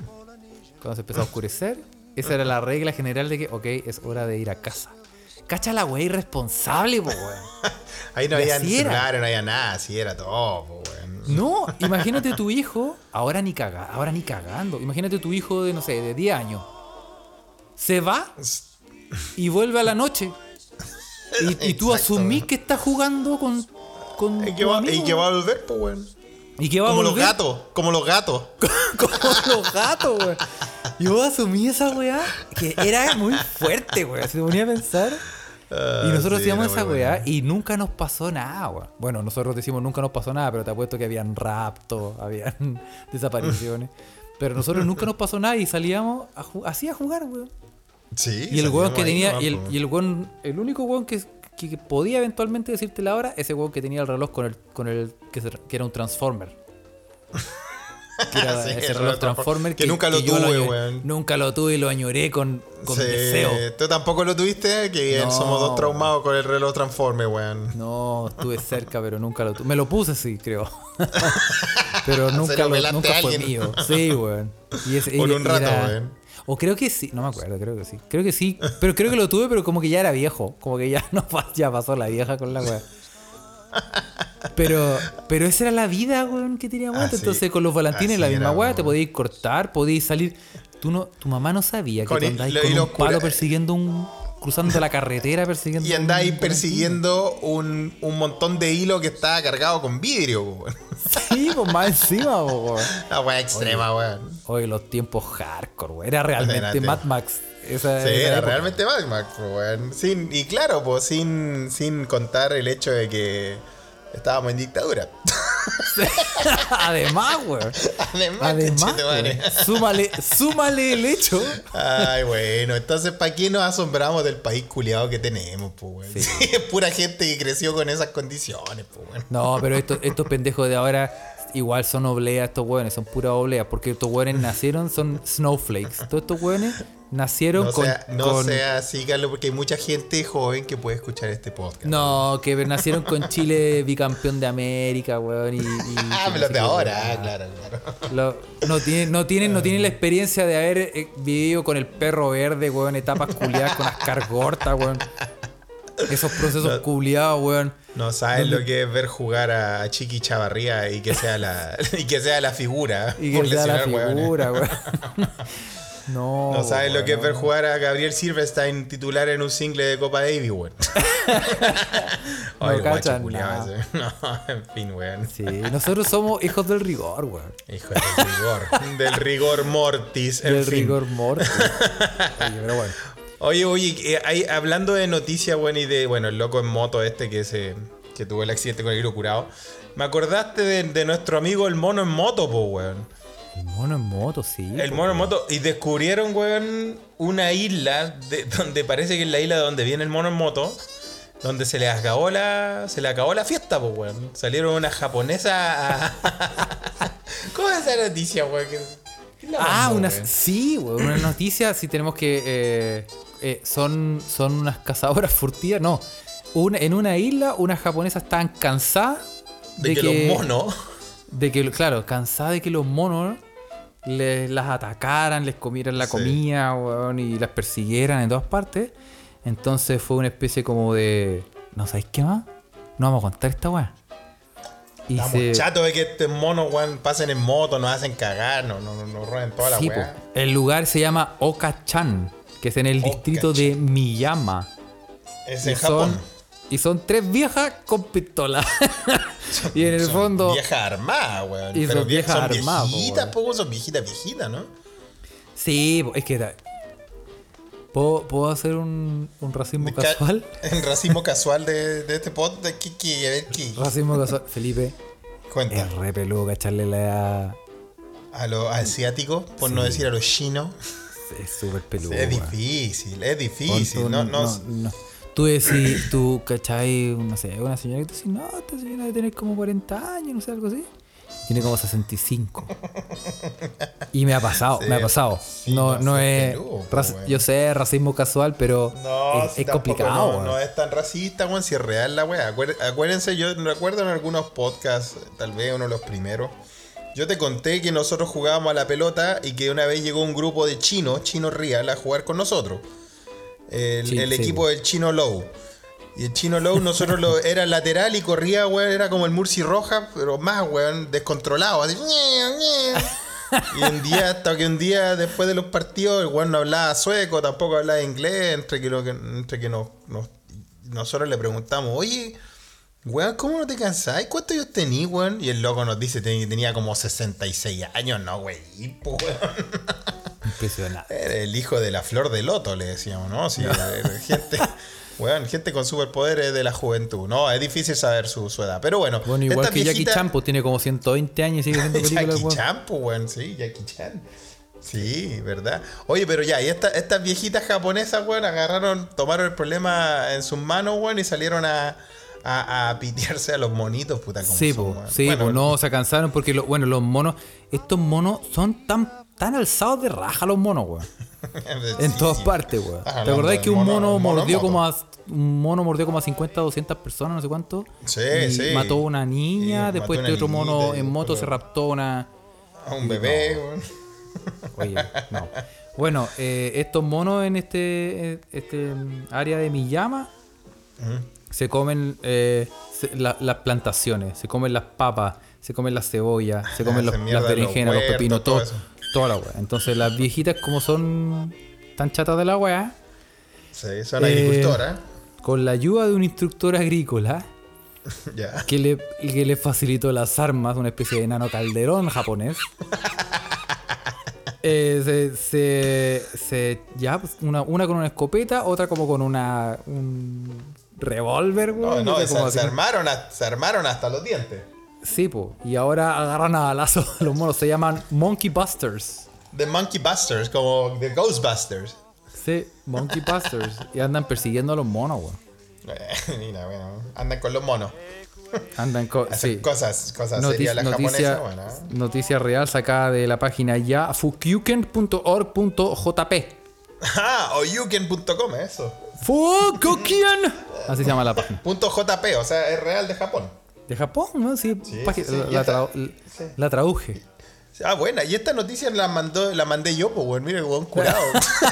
Cuando se empezó a oscurecer, esa era la regla general de que, ok, es hora de ir a casa. Cacha la wea irresponsable, po, weón. Ahí no había ni así celular, no había nada, así era todo, po, weón. No, imagínate tu hijo, ahora ni caga, ahora ni cagando. Imagínate tu hijo de, no sé, de 10 años. Se va y vuelve a la noche. Y, y tú Exacto, asumís que está jugando con, con Y que va, amigo. y que va a volver, pues, weón. Y que va a Como los gatos, como los gatos. como los gatos, weón. Yo asumí esa weá que era muy fuerte, weón. Se ponía a pensar. Ah, Y nosotros sí, hacíamos esa weá bueno. y nunca nos pasó nada, weón. Bueno, nosotros decimos nunca nos pasó nada, pero te apuesto que habían raptos, habían desapariciones. Pero nosotros nunca nos pasó nada y salíamos a así a jugar, weón. Sí, Y el weón que tenía, y el, y el weón, el único weón que, que- podía eventualmente decirte la hora, ese weón que tenía el reloj con el, con el, que, se- que era un transformer. Que era Sí, ese el reloj transformer que nunca lo tuve, weón. Nunca lo tuve y lo añoré con, con Sí, deseo. ¿Tú tampoco lo tuviste? Que No, somos dos traumados con el reloj transforme, weón. No, estuve cerca, pero nunca lo tuve. Me lo puse, sí, creo. pero nunca, lo nunca fue mío. Sí, weón. Y ese- Por un rato, era- weón. O creo que sí, no me acuerdo, creo que sí. Creo que sí, pero creo que lo tuve, pero como que ya era viejo. Como que ya no ya pasó la vieja con la weá. Pero, pero esa era la vida, weón, que teníamos antes. Así- Entonces con los volantines la misma weá, te podías cortar, podías salir. Tú no, tu mamá no sabía que Con tú andabas con un palo persiguiendo un. Cruzando la carretera persiguiendo. Y andáis persiguiendo un, un montón de hilo que estaba cargado con vidrio, weón. Sí, pues más encima, weón. La weá extrema, weón. Oye, los tiempos hardcore, weón. Era realmente. Mad Max. Esa, Sí, esa era época. realmente Mad Max, weón. Sin, y claro, pues sin, sin contar el hecho de que estábamos en dictadura. Además, weón. Además, Además, weón. súmale, súmale el hecho. Ay, bueno, entonces, ¿para qué nos asombramos del país culiado que tenemos, pues? Sí. Sí, es pura gente que creció con esas condiciones, pues. No, pero estos, estos pendejos de ahora igual son obleas estos hueones, son puras obleas, porque estos hueones nacieron, son snowflakes. Todos estos hueones nacieron No, con. sea, no con- sea así, Carlos, porque hay mucha gente joven que puede escuchar este podcast. No, que nacieron con Chile bicampeón de América, weón. Y, y- Ah, pero de ahora, ah, claro, claro. Lo- no, tienen, no, tienen, no tienen la experiencia de haber eh, vivido con el perro verde, weón, etapas culiadas con las gortas, weón. Esos procesos culiados, weón. No sabes lo que es ver jugar a Chiqui Chavarría y que sea la, y que sea la figura. Y que sea la figura, weón. No, No sabes lo que es ver jugar a Gabriel Silverstein titular en un single de Copa Davis, weón. No Ay, guacho cachan nada. No, en fin, weón. Sí, nosotros somos hijos del rigor, weón. Hijo del rigor. del rigor mortis. En del fin. rigor mortis. Oye, pero bueno. Oye, oye, eh, hay- hablando de noticias, bueno, y de, bueno, el loco en moto este que se que tuvo el accidente con el hilo curado. Me acordaste de, de nuestro amigo el mono en moto, po, weón. El mono en moto, sí. El po, mono en moto. Y descubrieron, weón, una isla de, donde parece que es la isla de donde viene el mono en moto. Donde se le acabó la. Se le acabó la fiesta, pues, weón. Salieron una japonesa a- ¿Cómo es esa noticia, weón? ¿Qué- quién la Ah, mandó, unas, weón? sí, weón, una noticia, si tenemos que... eh, eh, son, son unas cazadoras furtivas, no. Una- en una isla, unas japonesas estaban cansadas De, que, los monos. De que, claro, cansadas de que los monos les, las atacaran, les comieran la Sí. comida, weón, y las persiguieran en todas partes. Entonces fue una especie como de... ¿No sabéis qué más? No vamos a contar esta weá. Y Estamos se- chatos de que estos monos, weón, pasen en moto, nos hacen cagar, nos no, no, nos roben toda la weá. El lugar se llama Okachan, que es en el distrito de Miyama. Es en son- Japón. Y son tres viejas con pistola. y en el Son fondo. Viejas armadas, weón. Y Pero son vie- viejas son armadas, viejitas, po, son viejitas, viejitas, ¿no? Sí, es que. ¿Puedo, puedo hacer un, un racismo De ca- casual? El racismo casual de, de este pod de Kiki, ver, Kiki. Racismo casual. Felipe, Cuenta. es re peludo cacharle la. A los asiáticos, por no decir a los chinos. Es súper peludo. es difícil, es difícil. tú, No, no, no. Tú decís, tú, ¿cachai? No sé, una señora que tú decís, no, esta señora debe tener como 40 años, no sé, algo así. Tiene como 65. Y me ha pasado, Sí, me ha pasado. sí, no, no, es. peludo. Yo sé, racismo casual, pero No, es, si es tampoco complicado. No, es tan racista, weón, si es real la weá. Acuér- Acuérdense, yo recuerdo en algunos podcasts, tal vez uno de los primeros, yo te conté que nosotros jugábamos a la pelota y que una vez llegó un grupo de chinos, Chino Real, a jugar con nosotros. El, Sí, el sí, equipo del Chino Low. Y el Chino Low, nosotros lo, era lateral y corría, weón, era como el Murci Roja, pero más, weón, descontrolado, así. Y un día, hasta que un día después de los partidos, el weón no hablaba sueco, tampoco hablaba inglés, entre que, lo que- entre que nos, nos- nosotros le preguntamos, oye, weón, ¿cómo no te cansás? ¿Cuántos años tenís, weón? Y el loco nos dice que tenía como 66 años, no, güey, weón. Impresionante. Era el hijo de la flor de loto, le decíamos, ¿no? Sí, gente, weón, gente con superpoderes de la juventud. No, es difícil saber su, su edad. Pero bueno, Bueno, igual que Jackie viejitas- Chan, pues tiene como 120 años y sigue haciendo películas, Jackie. Chan, pues, weón, sí, Jackie Chan. Sí, ¿verdad? Oye, pero ya, y esta- estas viejitas japonesas, weón, agarraron, tomaron el problema en sus manos, weón, y salieron a, a, a pitearse a los monitos, puta, como Sí, son, po, weón. sí, Bueno, po, no, se cansaron porque, lo- bueno, los monos, estos monos son tan, tan alzados de raja los monos, weón. En sí, todas sí. partes, weón. ¿Te del que un mono- mordió como a, un mono mordió como a 50, 200 personas, no sé cuánto? Sí, y sí. Mató a una niña, Sí, después este otro mono en moto se raptó una... A un bebé, weón. Oye, no. Bueno, eh, estos monos en este, este área de Miyama se comen eh, se- la- las plantaciones, se comen las papas, se comen las cebollas, se comen los- las berenjenas, los pepinos, todo todo, toda la weá. Entonces las viejitas como son tan chatas de la weá, Sí, son Eh, agricultoras. con la ayuda de un instructor agrícola Ya. que le, que le facilitó las armas, una especie de nano calderón japonés. eh, se, se, se- ya, pues, una, una con una escopeta, otra como con una un revólver, No, weón, no, sé se, cómo se armaron, a- se armaron hasta los dientes. Sí, po. Y ahora agarran a balazo a los monos. Se llaman Monkey Busters. The Monkey Busters, como The Ghostbusters. Sí, Monkey Busters. y andan persiguiendo a los monos, weón. Eh, Mira, bueno, andan con los monos. Andan con. Hacen Sí. cosas, cosas serias la noticia, japonesa, bueno. ¿eh? noticia real sacada de la página ya fukyuken.org.jp. Ah, o yuken.com, eso. Fukyuken. Así se llama la página. Punto JP, o sea, es real de Japón. De Japón, ¿no? Sí, Sí, sí, sí, la, tradu- la traduje. Ah, buena, y esta noticia la mandó, la mandé yo, pues, weón. Mira, weón, curado.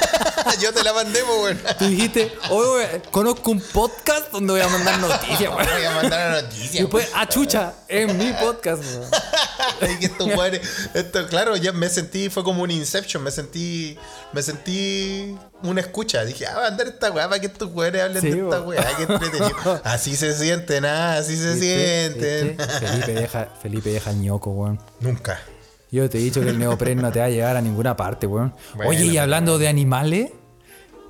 yo te la mandé, pues, weón. Tú dijiste, oye, conozco un podcast donde voy a mandar noticias, weón. Voy a mandar una Y después, ah, chucha, es mi podcast, weón. Ay, que estos weones- esto, claro, ya me sentí, fue como un Inception, me sentí, me sentí una escucha. Dije, ah, voy a mandar esta weá para que estos weones hablen Sí, de esta weá, qué entretenido. Así se sienten, ah, así se sienten. Felipe deja, Felipe deja el ñoco, weón. Nunca. Yo te he dicho que el neopren no te va a llegar a ninguna parte, weón. Bueno, Oye, y hablando de animales,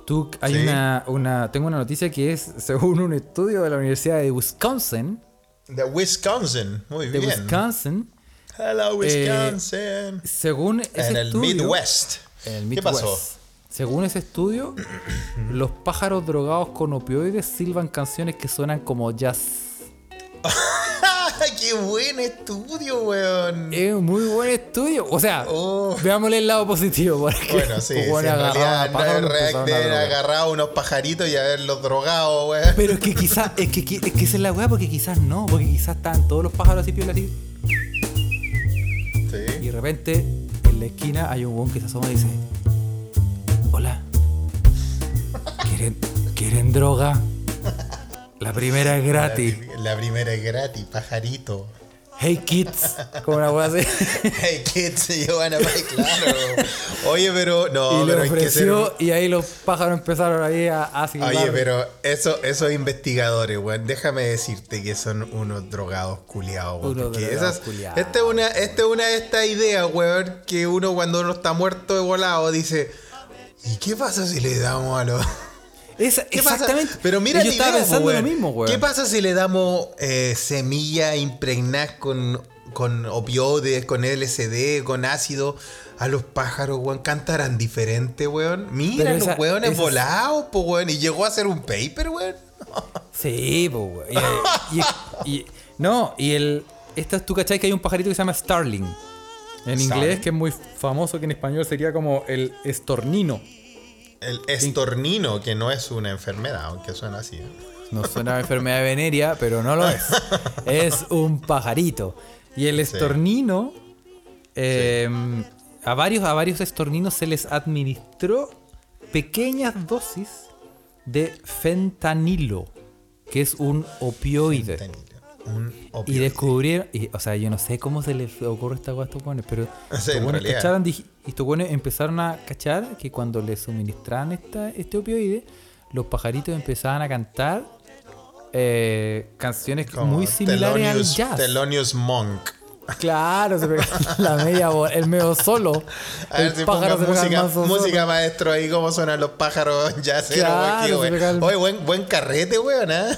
tú hay Sí. una, una. Tengo una noticia que es, según un estudio de la Universidad de Wisconsin, De Wisconsin, muy de bien. Wisconsin, Hello, Wisconsin. según ese en el estudio. Midwest. En el ¿Qué Midwest. pasó? Según ese estudio, los pájaros drogados con opioides silban canciones que suenan como jazz. ¡Qué buen estudio, weón! Es un muy buen estudio. O sea, Oh. veámosle el lado positivo. Porque Bueno, sí, sí, en realidad no pájaros es y los react empezaron a de drogar. agarrar unos pajaritos y haberlos drogado, weón. Pero es que quizás, es que, es que esa es la weá, porque quizás no, porque quizás estaban todos los pájaros así piola así. Y Sí. de repente, en la esquina hay un weón que se asoma y dice: Hola, ¿quieren, ¿quieren droga? La primera es gratis. La, la primera es gratis, pajarito. Hey kids. Como una weá así. Hey kids, you wanna buy? Claro. Oye, pero no, y pero hay que ser. ofreció, y ahí los pájaros empezaron ahí a, a. Oye, pero eso, esos investigadores, weón, déjame decirte que son unos drogados culiados, weón. Unos drogados esas- culiados. Esta es una, esta es una de estas ideas, weón, que uno cuando uno está muerto de volado dice, ¿y qué pasa si le damos a los... Esa- exactamente. Pero mira, yo estaba idea, pensando lo mismo. ¿Qué pasa si le damos eh, semillas impregnadas con, con opioides, con LSD, con ácido a los pájaros, weón? Cantarán diferente, weón. Mira, Pero los esa- weones esas- volados, po, weón. Y llegó a hacer un paper, weón. Sí, po, weón. Y, y- y- no, y el. Esta, tú cachai que hay un pajarito que se llama Starling. En inglés, que es muy famoso, que en español sería como el estornino. El estornino, que no es una enfermedad, aunque suena así. No suena a enfermedad venérea, pero no lo es. Es un pajarito. Y el estornino, eh, a, varios, a varios estorninos se les administró pequeñas dosis de fentanilo, que es un opioide. Fentanilo, Un Y opioide. descubrieron, y, o sea, yo no sé cómo se les ocurre esta cosa a estos pero Sí, realidad. dij- y estos buenos empezaron a cachar que cuando les suministraban esta, este opioide, los pajaritos empezaban a cantar eh, canciones Como muy similares Thelonious- al jazz. Thelonious Monk. Claro, se la media bo- el medio solo. A ver el si pájaro se pega el música, música maestro ahí, cómo suenan los pájaros ya Claro, Oye, buen, buen carrete, weón, ¿eh?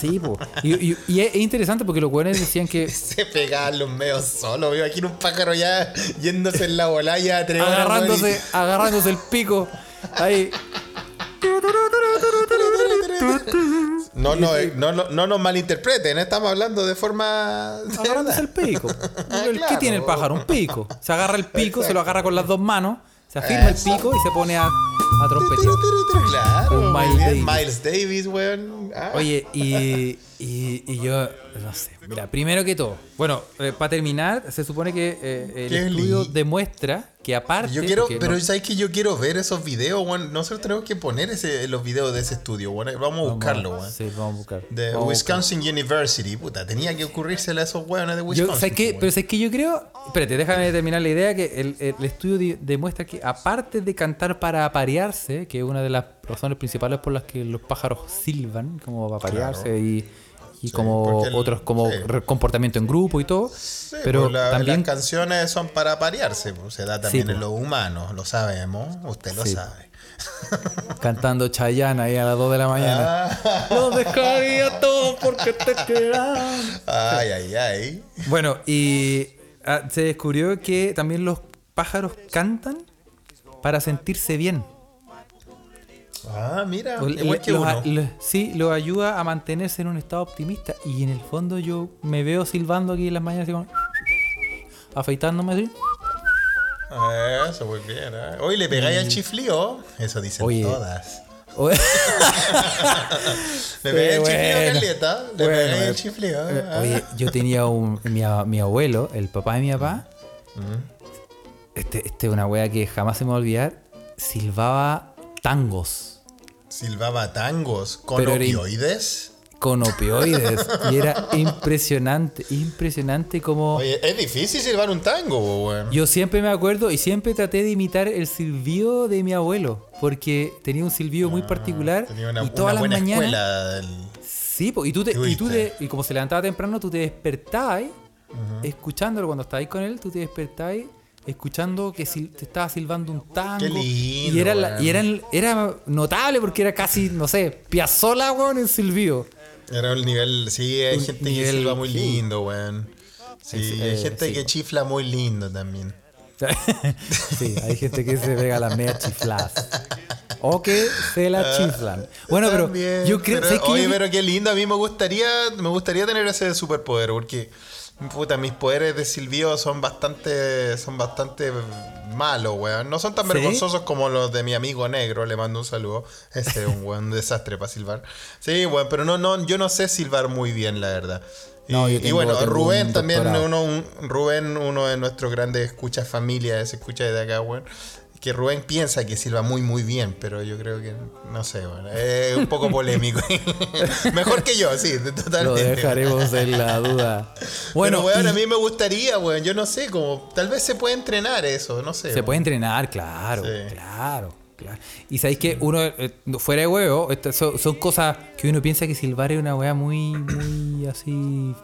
Sí, po. Y, y- y es, es interesante porque los buenos decían que Se pegaban los medios solos. Veo aquí un pájaro ya yéndose en la bola ya tres horas, weón, agarrándose, y- agarrándose el pico. Ahí. No, no, eh, no, no, no nos malinterpreten, ¿eh? estamos hablando de forma. agarrándose el pico. Ah, ¿Qué claro. tiene el pájaro? Un pico. Se agarra el pico, se lo agarra con las dos manos, se afirma el pico y se pone a, a trompetear. Claro, Miles. Davis. Miles Davis, weón. Ah. Oye, y, y, y yo, no sé, mira, primero que todo, bueno, para terminar, se supone que eh, el Qué estudio li- demuestra que aparte... Yo quiero, pero no- sabes que yo quiero ver esos videos, weón. Nosotros tenemos que poner ese, los videos de ese estudio, weón. Vamos a buscarlo, weón. Sí, vamos a buscar. De Wisconsin University, puta, tenía que ocurrírsele a esos weones de Yo, Wisconsin. ¿sabes qué? weón. Pero ¿sabes qué? Yo creo. Espérate, déjame terminar la idea. Que el, el estudio di- demuestra que, aparte de cantar para aparearse, que es una de las razones principales por las que los pájaros silban, como para aparearse y, y Sí, como el- otros como sí. comportamiento en grupo y todo. Sí, pero pues la- también las canciones son para parearse, pues, se da también Sí, en pues. lo humano, lo sabemos, usted lo sabe. cantando Chayanne ahí a las 2 de la mañana. Ah, Lo dejaría todo porque te quedan. ay, ay, ay. Bueno, y ah, se descubrió que también los pájaros cantan para sentirse bien. Ah, mira, O- igual le- que los uno. a- le- sí, lo ayuda a mantenerse en un estado optimista. Y en el fondo yo me veo silbando aquí en las mañanas, así como, afeitándome así. Eso, muy bien. ¿eh? Hoy le pegáis al chiflío. Eso dicen Mm. Oye. todas. Le pegáis al bueno. chiflío. Le Bueno, pegáis eh, al chiflío. eh, ah. Oye, yo tenía un. Mi, abuelo, el papá de mi papá. Este, este es una wea que jamás se me va a olvidar. Silbaba tangos Silbaba tangos con Pero opioides. con opioides. y era impresionante, impresionante como. Oye, es difícil silbar un tango, weón. Yo siempre me acuerdo y siempre traté de imitar el silbido de mi abuelo. Porque tenía un silbido muy particular. Ah, Tenía una, y una todas las buena mañanas. escuela. del- Sí, po, y tú te, y tú te- y como se levantaba temprano, tú te despertabas escuchándolo cuando estabas con él, tú te despertabas escuchando que sil- te estaba silbando un tango. Qué lindo, Y era, la- y era, era notable porque era casi, no sé, Piazzola, weón, en silbido. Era el nivel. Sí, hay Un gente que silba muy lindo, weón. Sí, hay eh, gente sí. que chifla muy lindo también. sí, hay gente que se pega las medias chifladas. O que se la chiflan. Bueno, pero yo creo. pero- ¿sabes qué? oye, Yo- pero qué lindo. A mí me gustaría, me gustaría tener ese superpoder porque, puta, mis poderes de silbido son bastante, son bastante malos, weón. No son tan ¿Sí? vergonzosos como los de mi amigo negro. Le mando un saludo. Ese es un desastre para silbar. Sí, weón, pero no, no, yo no sé silbar muy bien, la verdad. Y, No, y bueno, Rubén un también, uno, un- Rubén, uno de nuestros grandes escuchas familia, se escucha desde acá, weón. Que Rubén piensa que silba muy, muy bien, pero yo creo que, no sé, bueno, es un poco polémico. Mejor que yo, sí, Lo totalmente. dejaremos en la duda. Bueno, Bueno, weón, y a mí me gustaría, weón, yo no sé, como, tal vez se puede entrenar eso, no sé. se weón. puede entrenar, claro, Sí. claro, claro. Y sabéis que uno, eh, fuera de huevo, son, son cosas que uno piensa que silbar es una weá muy, muy así. Muy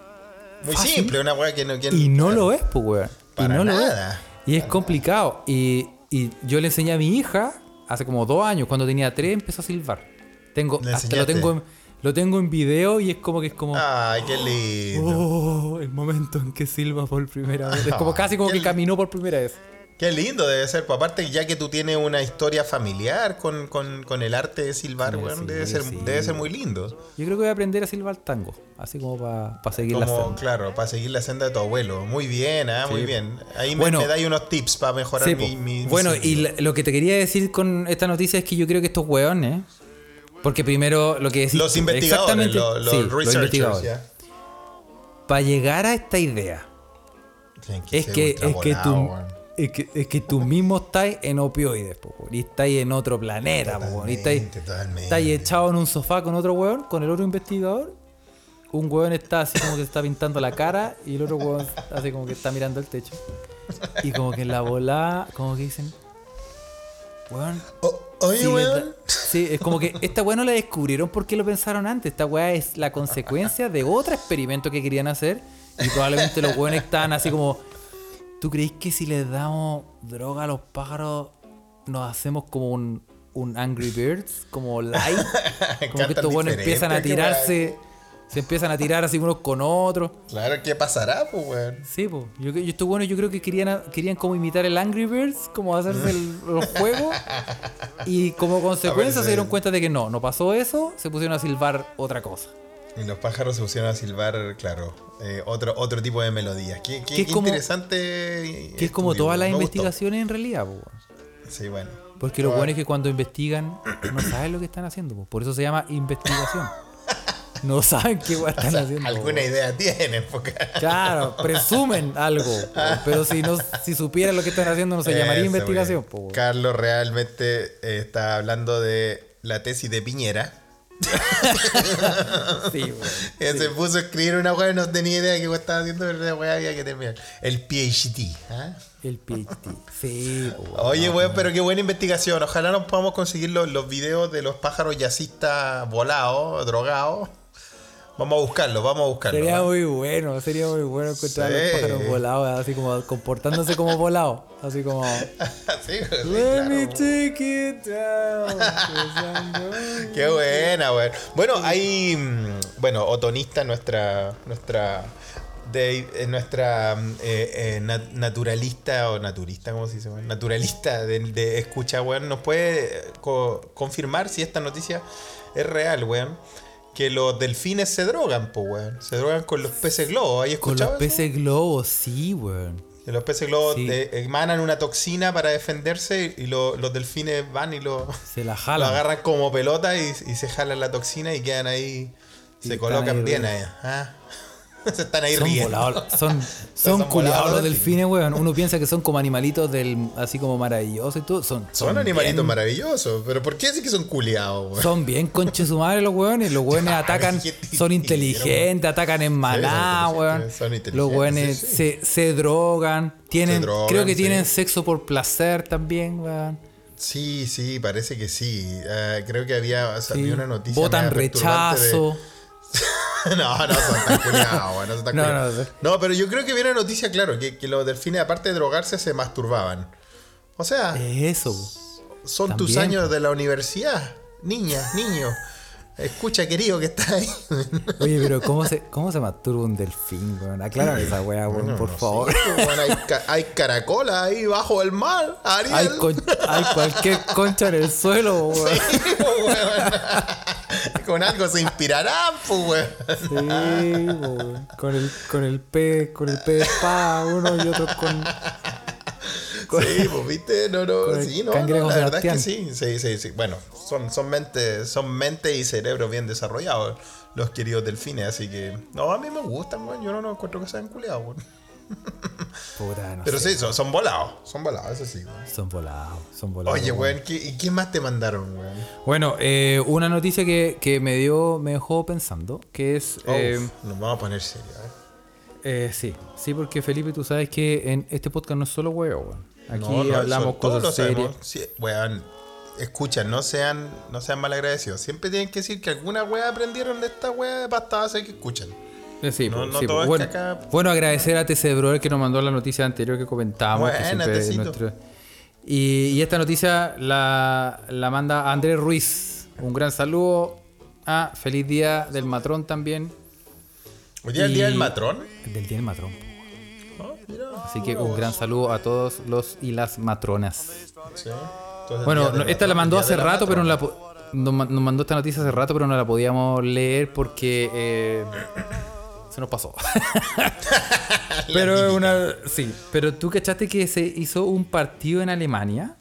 fácil. simple, una weá que no... que- Y no lo es, pues, weón. Y Para no lo es. nada. Y es complicado. Y, y yo le enseñé a mi hija, hace como dos años, cuando tenía tres, empezó a silbar. Tengo, ¿Le hasta lo tengo, en, lo tengo en video y es como que es como. Ay, qué lindo. Oh, el momento en que silba por primera vez. Es como casi como que caminó por primera vez. Qué lindo debe ser, pues, aparte ya que tú tienes una historia familiar con, con- con el arte de silbar, Sí, debe, ser, sí. debe ser muy lindo. Yo creo que voy a aprender a silbar tango. Así como para seguir la senda. claro, para seguir la senda de tu abuelo. Muy bien, ah, muy bien. Ahí me- Bueno. me, dais unos tips para mejorar mi, mi- bueno, y lo que te quería decir con esta noticia es que yo creo que estos hueones. Porque primero lo que decís. Los investigadores, los, los investigadores. ya. Para llegar a esta idea, es que, es, que. Es, que, es que tú mismo estás en opioides, po, weón, y estás en otro planeta, po, weón, y estás, echado en un sofá con otro hueón, con el otro investigador. Un hueón está así como que se está pintando la cara y el otro hueón así como que está mirando el techo. Y como que en la bola, como que dicen, hueón, O- oye, Sí, weón. sí, es como que esta weá no la descubrieron porque lo pensaron antes. Esta weá es la consecuencia de otro experimento que querían hacer. Y probablemente los weones estaban así como. ¿Tú crees que si les damos droga a los pájaros nos hacemos como un, un Angry Birds? Como light. Como que estos diferente, empiezan a tirarse. Se empiezan a tirar así unos con otros. Claro, ¿qué pasará, pues, weón? Sí, pues. Yo, yo estos buenos yo creo que querían, querían como imitar el Angry Birds, como hacerse el, los juegos. Y como consecuencia se dieron cuenta de que no, no pasó eso, se pusieron a silbar otra cosa. Y los pájaros se pusieron a silbar, claro, eh, otro, otro tipo de melodías. Qué, qué- Que es qué como- interesante. Que es como estudio, todas las gustó. investigaciones en realidad, po, weón. Sí, bueno. Porque lo Ah, bueno es que cuando investigan no saben lo que están haciendo, po. por eso se llama investigación. No saben qué están haciendo. Alguna po. idea tienen, porque. Claro, presumen algo, po. pero si no si supieran lo que están haciendo no se llamaría Eso, investigación. Carlos realmente eh, está hablando de la tesis de Piñera. Sí. Eh, Se puso a escribir una weá y no tenía idea de qué estaba haciendo, pero la weá había que terminar. El PhD. ¿ah? El PhD. Sí. Oye, weón, pero qué buena investigación. Ojalá nos podamos conseguir los, los videos de los pájaros yacistas volados, drogados. Vamos a buscarlo, vamos a buscarlo. Sería muy bueno, sería muy bueno encontrar a los pájaros volados, así como comportándose como volados. Así como. Sí, sí, Let claro. me take it down. 'cause I'm going". Qué buena, weón. Bueno, hay. mm, Bueno, Otonista, nuestra. Nuestra. De, eh, nuestra eh, eh, nat- naturalista o naturista, ¿cómo se dice? Naturalista de, de escucha, weón, nos puede co- confirmar si esta noticia es real, weón. Que los delfines se drogan, po, weón. Se drogan con los peces globos. ¿Hay Con los eso? peces globos, sí, weón. Los peces globos Sí. eh, emanan una toxina para defenderse y lo- los delfines van y lo, Se la lo agarran como pelota y, y se jalan la toxina y quedan ahí. Y se colocan ahí bien ahí. ah. se están ahí Son riendo. son, son Son culiados volados los delfines, weón. Uno piensa que son como animalitos del, así como maravillosos y todo. Son, Son animalitos bien- maravillosos, pero ¿por qué decir que son culiados, weón? Son bien conches su madre los weones. Los weones atacan, son inteligentes, atacan en maná, weón. son inteligentes, Los weones sí, sí. se, se drogan. Tienen, Se drogan, creo que sí. tienen sexo por placer también, weón. Sí, sí, parece que sí. Ah, creo que había, había una noticia. Botan media perturbante de- rechazo. no, no son tan culiados, no son tan No, no, sí. No, pero yo creo que viene una noticia, claro, que, que los delfines, aparte de drogarse, se masturbaban. O sea, Eso. po. son tus años de la universidad, niña, niño. Escucha, querido, que está ahí. Oye, pero ¿cómo se, cómo se masturba un delfín, weón? Aclárame esa weá, weón, Bueno, por no favor. pues, bueno, hay, ca- hay caracolas ahí bajo el mar, Ariel. Hay, con- hay cualquier concha en el suelo, weón. Sí, pues, weón. Con algo se inspirarán, pues. Sí, po, weón. con el, con el pez, con el pez de espada, uno y otro con. Sí, pues viste, no, no, Con sí, no, la verdad es que sí, sí, sí, sí. Bueno, son, son mente, son mente y cerebro bien desarrollados los queridos delfines, así que, no, a mí me gustan, weón, yo no, no encuentro que sean culiados, weón. Puta, no Pero sé. sí, son, son volados, son volados, eso sí, weón. Son volados, son volados. Oye, weón, ¿qué, ¿y qué más te mandaron, weón? Bueno, eh, una noticia que, que me dio, me dejó pensando, que es... eh, Uf, nos vamos a poner serios, ¿eh? eh, sí, sí, porque Felipe, tú sabes que en este podcast no es solo huevo, weón. Aquí No, no, hablamos eso cosas serias. Sí, weón, escucha, no sean, no sean malagradecidos. Siempre tienen que decir que alguna weá aprendieron de esta weá de pasta base que escuchan. Eh, sí, No- pues, no sí, todo pues, es bueno, que acá- bueno, agradecer a TC Brother que nos mandó la noticia anterior que comentábamos. que es nuestro- y, y esta noticia la, la manda Andrés Ruiz. Un gran saludo. Ah, feliz día del matrón también. Hoy día es el día Y- del matrón. Del día del matrón. Ah, mira, Así que un gran saludo a todos los y las matronas. Sí. Entonces, Bueno, no, esta la mandó hace rato, pero no la nos mandó esta noticia hace rato, pero no la podíamos leer porque eh, se nos pasó. pero una. Sí, pero tú cachaste que se hizo un partido en Alemania,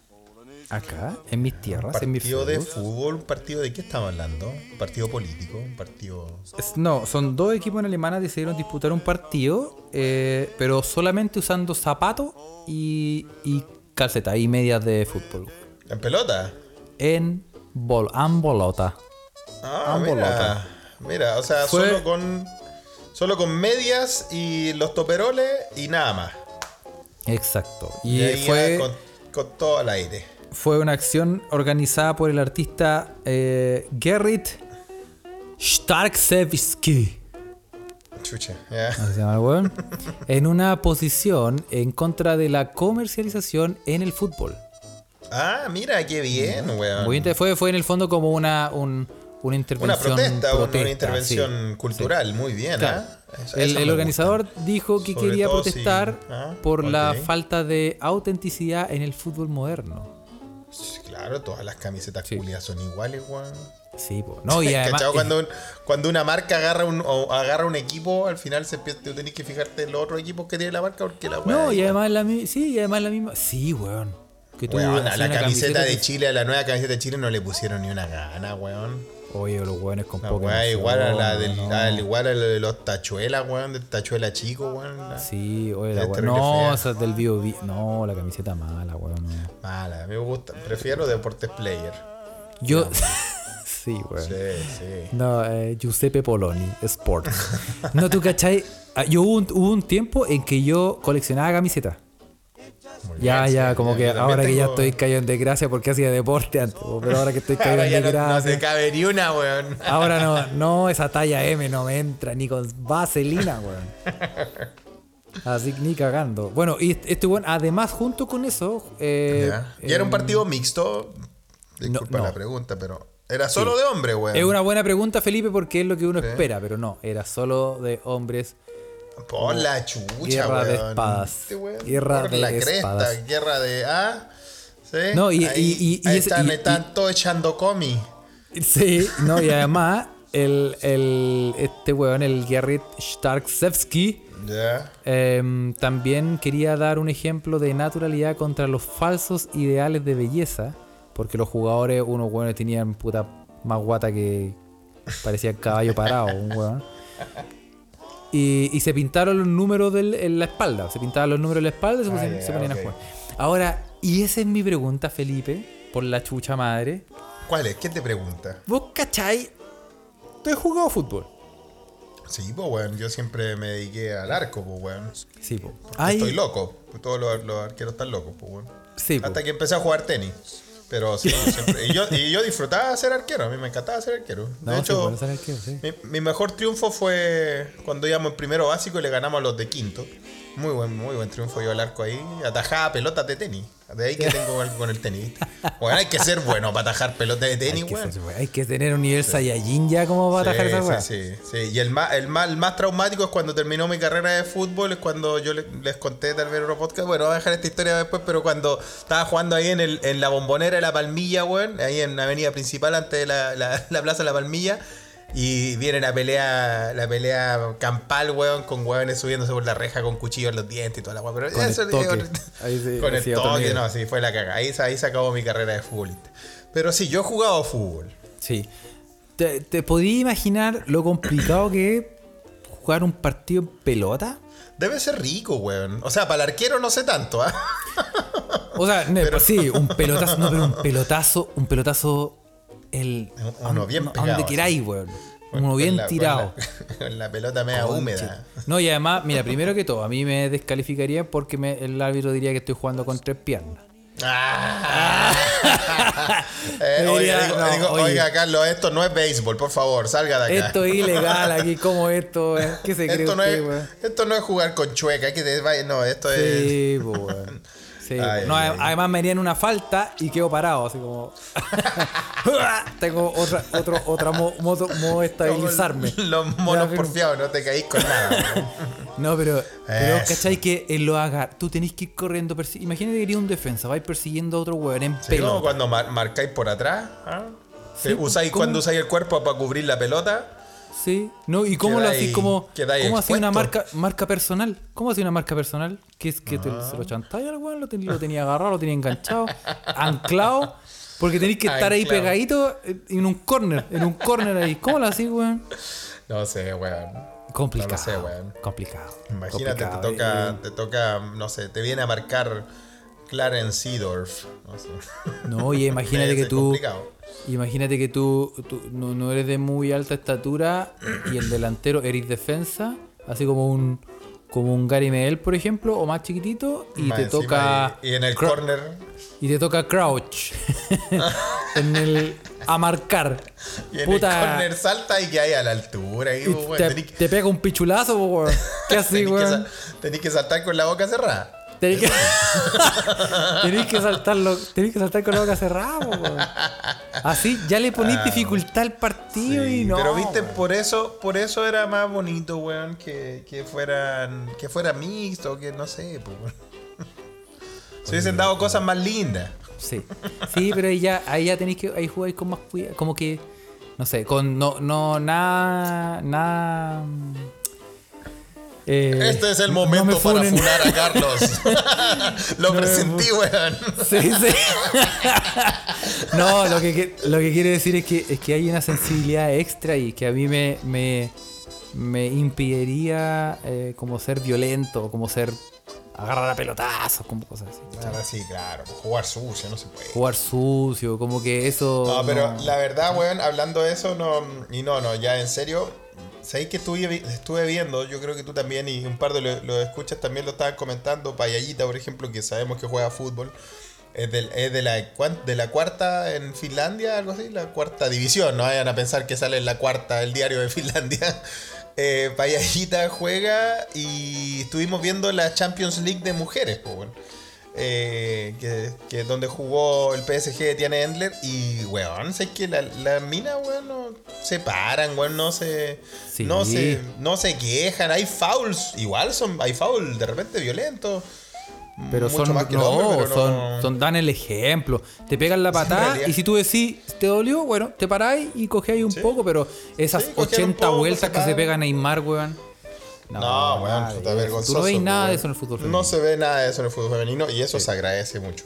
acá, en mis tierras, en Partido de fútbol. un partido de qué estamos hablando? Un partido político, un partido. Es- No, son dos equipos en Alemania decidieron disputar un partido, eh, pero solamente usando zapatos y, y calcetas y medias de fútbol. ¿En pelota? En bol, ambolota. Ah, mira. Mira, o sea, Fue- solo con. Solo con medias y los toperoles y nada más. Exacto. Y, fue, con, con todo al aire. fue una acción organizada por el artista eh, Gerrit Starksevsky. Chucha, ya. así se llama el weón, en una posición en contra de la comercialización en el fútbol. Ah, mira, qué bien, weón. Muy bien, fue, fue en el fondo como una, un- una Una intervención. protesta, una- una, protesta, intervención sí. cultural, muy bien, Claro. Eso- El, eso el me organizador dijo que Sobre quería si- protestar ah, por la falta de autenticidad en el fútbol moderno. Claro, todas las camisetas Sí. culias son iguales, weón. Sí, po. no, y además. Cuando, cuando una marca agarra un, o agarra un equipo, al final se, empieza- tú tenés que fijarte en los otros equipos que tiene la marca porque la No, y además la misma. Sí, y además la misma. Sí, weón. Que tú Weón, a hacías la una camiseta de Chile, a la nueva camiseta de Chile no le pusieron ni una gana, weón. Oye, los weones con weá igual a la del, no. al igual a la de los tachuelas, weón, del tachuela chico, weón. la- Sí, oye, La terrible No, esa es del bio, Bio- No, la camiseta mala, weón. no. Mala, a mí me gusta. Prefiero Deportes Player. Yo. sí, weón. Sí, sí. No, eh, Giuseppe Poloni, Sport. No, tú cachai. Ah, Yo hubo un, hubo un tiempo en que yo coleccionaba camisetas. Ya, ya, como que ahora que ya estoy caído en desgracia porque hacía deporte antes, pero ahora que estoy Ahora en ya no, no desgracia. te cabe ni una, weón. Ahora no, no, esa talla M no me entra ni con vaselina, weón. Así ni cagando. Bueno, y este weón, además, junto con eso. eh, Ya. ¿Y era un em, partido mixto? Disculpa no. la pregunta, pero. Era solo de hombre, weón. Es una buena pregunta, Felipe, porque es lo que uno espera, pero no, era solo de hombres. Por la chucha, Guerra de weón. espadas. Este weón, Guerra por de la cresta. espadas. Guerra de. Ah. ¿Sí? No, y- ahí, y- y- ahí están, están todos echando comi. Sí, no, y además, el, el, este weón, el Gerrit Starksevsky, Ya. Em, también quería dar un ejemplo de naturalidad contra los falsos ideales de belleza, porque los jugadores, unos hueones tenían puta más guata que parecía caballo parado, un hueón. Y, y se pintaron los números del- en la espalda, se pintaban los números en la espalda y se, Ah, se ponían a jugar. Ahora, y esa es mi pregunta, Felipe, por la chucha madre. ¿Cuál es? ¿Qué te pregunta? ¿Vos cachai? ¿Tú has jugado fútbol? Sí, pues, weón. Yo siempre me dediqué al arco, pues, weón. Sí, po. Estoy loco. Todos los, los arqueros están locos, pues, weón. Sí, po. Hasta que empecé a jugar tenis. Pero sí, yo siempre. Y yo, y yo disfrutaba ser arquero. A mí me encantaba ser arquero. No, de sí, hecho, bueno, sí. mi, mi mejor triunfo fue cuando íbamos en primero básico y le ganamos a los de quinto. Muy buen, muy buen triunfo yo al arco ahí. Atajaba pelotas de tenis. De ahí que tengo algo con el tenis. Bueno, hay que ser bueno para atajar pelotas de Hay tenis, weón. ser- hay que tener un nivel Saiyajin ya como para atajar esa Sí, sí, sí, sí. Y el más, el, más, el más traumático es cuando terminó mi carrera de fútbol, es cuando yo le- les conté tal vez en otro podcast. Bueno, voy a dejar esta historia después, pero cuando estaba jugando ahí en, el, en la bombonera de la Palmilla, weón, ahí en la avenida principal, antes de la, la, la plaza de la Palmilla. Y viene la pelea, la pelea campal, weón, con weones subiéndose por la reja con cuchillos en los dientes y toda la weón. Pero Con el eso es toque. otro- Ahí sí, con el toque, no, sí, fue la caga. Ahí, se- ahí se acabó mi carrera de futbolista. Pero sí, yo he jugado fútbol. Sí. ¿Te, te podías imaginar lo complicado que es jugar un partido en pelota? Debe ser rico, weón. O sea, para el arquero no sé tanto, ¿ah? O sea, no, pues sí, un pelotazo, no, pero un pelotazo, un pelotazo el Uno bien pegado, donde queráis, weón. Uno bien la- con tirado. la- Con la, pelota media Conche. húmeda. No, y además, mira, primero que todo, a mí me descalificaría porque me- el árbitro diría que estoy jugando con tres piernas. Ah. Eh, oiga, diría, digo- no, digo, oye. oiga, Carlos, esto no es béisbol, por favor, salga de acá. Esto es ilegal aquí, ¿cómo esto? ¿Qué se cree Esto no, usted, es, weón? esto no es jugar con chueca, que no, esto es... Sí, pues, weón. Sí, Ay, pues. no, ay, a- ay. además me harían una falta y quedo parado, así como. Tengo otra, otro, otra mo- modo, modo de estabilizarme. Los monos porfiados, no te caís con nada. No, pero, pero. ¿cachai? Que él lo haga. Tú tenés que ir corriendo. Imagínate que eres un defensa, vais persiguiendo a otro weón en Sí, como pelota. cuando mar- marcáis por atrás. Sí, usáis, ¿cómo? cuando usáis el cuerpo para cubrir la pelota. Sí, no, y cómo lo hacís quedáis ¿Cómo hacía una marca, marca personal? ¿Cómo hacía una marca personal? Que es que te- Ah. se lo chantáis al weón, lo, ten- lo tenía agarrado, lo tenía enganchado, anclado. Porque tenéis que estar ahí pegadito en un corner, en un corner ahí. ¿Cómo lo hacís, weón? No sé, weón. Complicado. No lo sé, weón. Complicado. Imagínate, te toca, eh. te toca, no sé, te viene a marcar Clarence Seedorf. No sé. No, y imagínate que tú. complicado. Imagínate que tú, tú no, no eres de muy alta estatura y el delantero eres defensa, así como un como un Gary Medel, por ejemplo, o más chiquitito, y Más te toca Y, y en el corner. y te toca crouch en el a marcar. Y en Puta, el corner salta y que hay a la altura. Y, te, que- te pega un pichulazo. ¿Qué así, tenés que tenés que saltar con la boca cerrada. Tenés que, saltarlo, tenés que saltar con la boca cerrada, po. Así ya le ponís dificultad al partido Sí, y no. pero viste, weón. por eso, por eso era más bonito, weón, que, que fueran, que fuera mixto, que no sé, pues. Se hubiesen dado cosas más lindas. Sí, sí, pero ahí ya, ahí ya tenéis que ahí jugáis con más cuidado, como que no sé, con no no nada nada eh, Este es el momento me para funar a Carlos. Lo No presentí, weón. Sí, sí. no, lo que, lo que quiero decir es que es que hay una sensibilidad extra y que a mí me me, me impediría eh, como ser violento, como ser agarrar a pelotazos, como cosas así. Ahora sí, claro. Jugar sucio, no se puede. Jugar sucio, como que eso. No, pero no- la verdad, weón, hablando de eso, no. Y no, no, ya en serio. ¿Sabéis que estuve, estuve viendo? Yo creo que tú también y un par de los lo escuchas también lo estaban comentando. Payallita, por ejemplo, que sabemos que juega fútbol. Es, de, la, cuarta en Finlandia, algo así, la cuarta división. No vayan a pensar que sale en la cuarta el diario de Finlandia. Eh, Payallita juega y estuvimos viendo la Champions League de mujeres, pues, weón. Eh, que, que es donde jugó el PSG de Tiane Endler y weón, sé que la, la mina, weón, no se paran, weón, no se, Sí. no se no se quejan, hay fouls, igual son, hay fouls de repente violentos. Pero mucho son, más que no, pero son, no- son- dan el ejemplo. Te pegan la patada y si tú decís, te dolió, bueno, te paráis y cogéis un Sí. poco, pero esas Sí, coger un 80 poco, vueltas que se paran. pega Neymar, weón. No, weón, nada puta de eso. vergonzoso. No veis nada de eso en el fútbol femenino. No se ve nada de eso en el fútbol femenino y eso se agradece mucho.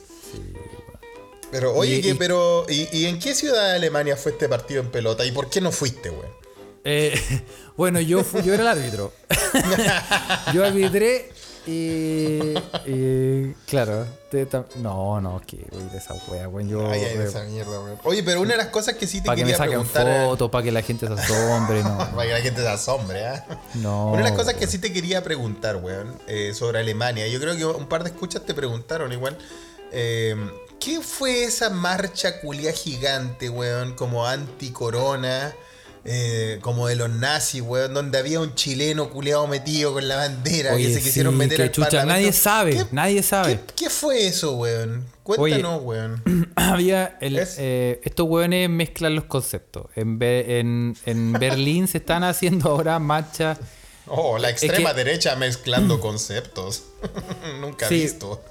Pero, oye, Y- ¿qué- y- pero, ¿y, y en qué ciudad de Alemania fue este partido en pelota? ¿Y por qué no fuiste? Eh, bueno, yo, fui- yo era el árbitro. yo arbitré y, y, claro, te no, no, que voy a esa wea, weón. Yo, Ay, ay, eh, esa mierda, weón. Oye, pero una de las cosas que sí te para que me quería saquen preguntar. eh, fotos, para que la gente se asombre, no. Para que la gente se asombre, ¿ah? No, Una de las cosas que sí te quería preguntar, weón, eh, sobre Alemania. Yo creo que un par de escuchas te preguntaron igual. eh, ¿Qué fue esa marcha culia gigante, weón, como anti-corona? Eh, como de los nazis, weón, donde había un chileno culiado metido con la bandera Oye, que se quisieron meter al chucha, parlamento. nadie sabe, ¿Qué- nadie sabe. ¿Qué, qué fue eso, weón? Cuéntanos, weón. Había el, Es- eh, estos hueones mezclan los conceptos. En, Be- en, en Berlín se están haciendo ahora marchas. Oh, la Es extrema que- derecha mezclando conceptos. Nunca he Sí. visto.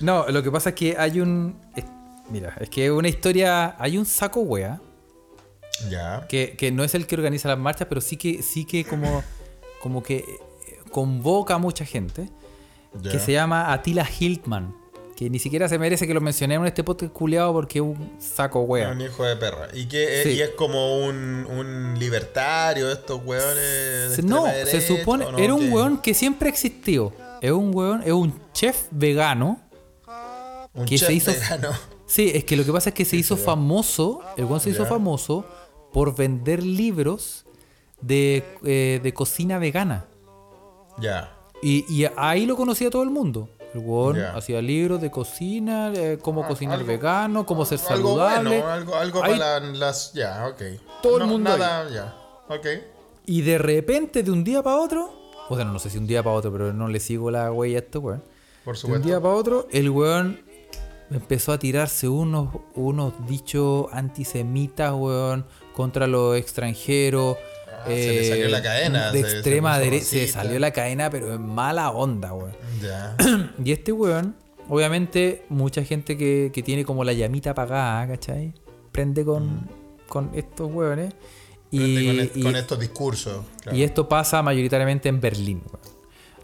No, lo que pasa es que hay un. es- mira, es que una historia. Hay un saco wea Ya. que, que no es el que organiza las marchas, pero sí que, sí que como, como que eh, convoca a mucha gente. ya. Que se llama Attila Hildman. Que ni siquiera se merece que lo mencionemos en este podcast culiado porque es un saco wea. Un hijo de perra. ¿Y, que, Sí. y es como un, un libertario, estos de Se- No, se supone. Era un ¿Qué? weón que siempre existió. Es un weón, es un chef vegano. Un que se chef hizo- vegano. Sí, es que lo que pasa es que se hizo famoso. El weón se hizo Ya. famoso por vender libros de, eh, de cocina vegana. Ya. Y, y ahí lo conocía todo el mundo. El weón hacía libros de cocina, eh, cómo Ah, cocinar algo- vegano, cómo ser Algo saludable. bueno, algo, algo Ahí- para la- las. Ya, ok. Todo el mundo Nada, ya. Ok. Y de repente, de un día para otro, o sea, no, no sé si un día para otro, pero no le sigo la huella a este weón. Por De un supuesto. día para otro, el weón empezó a tirarse unos, unos dichos antisemitas, weón, contra los extranjeros. Ah, se le salió la cadena, De se- se extrema derecha. Se salió la cadena, pero en mala onda, weón. Ya. Y este weón, obviamente, mucha gente que, que tiene como la llamita apagada, ¿cachai? Prende con, con estos weones. Y, Mm. Prende con, y- con estos discursos. claro. y esto pasa mayoritariamente en Berlín. weón.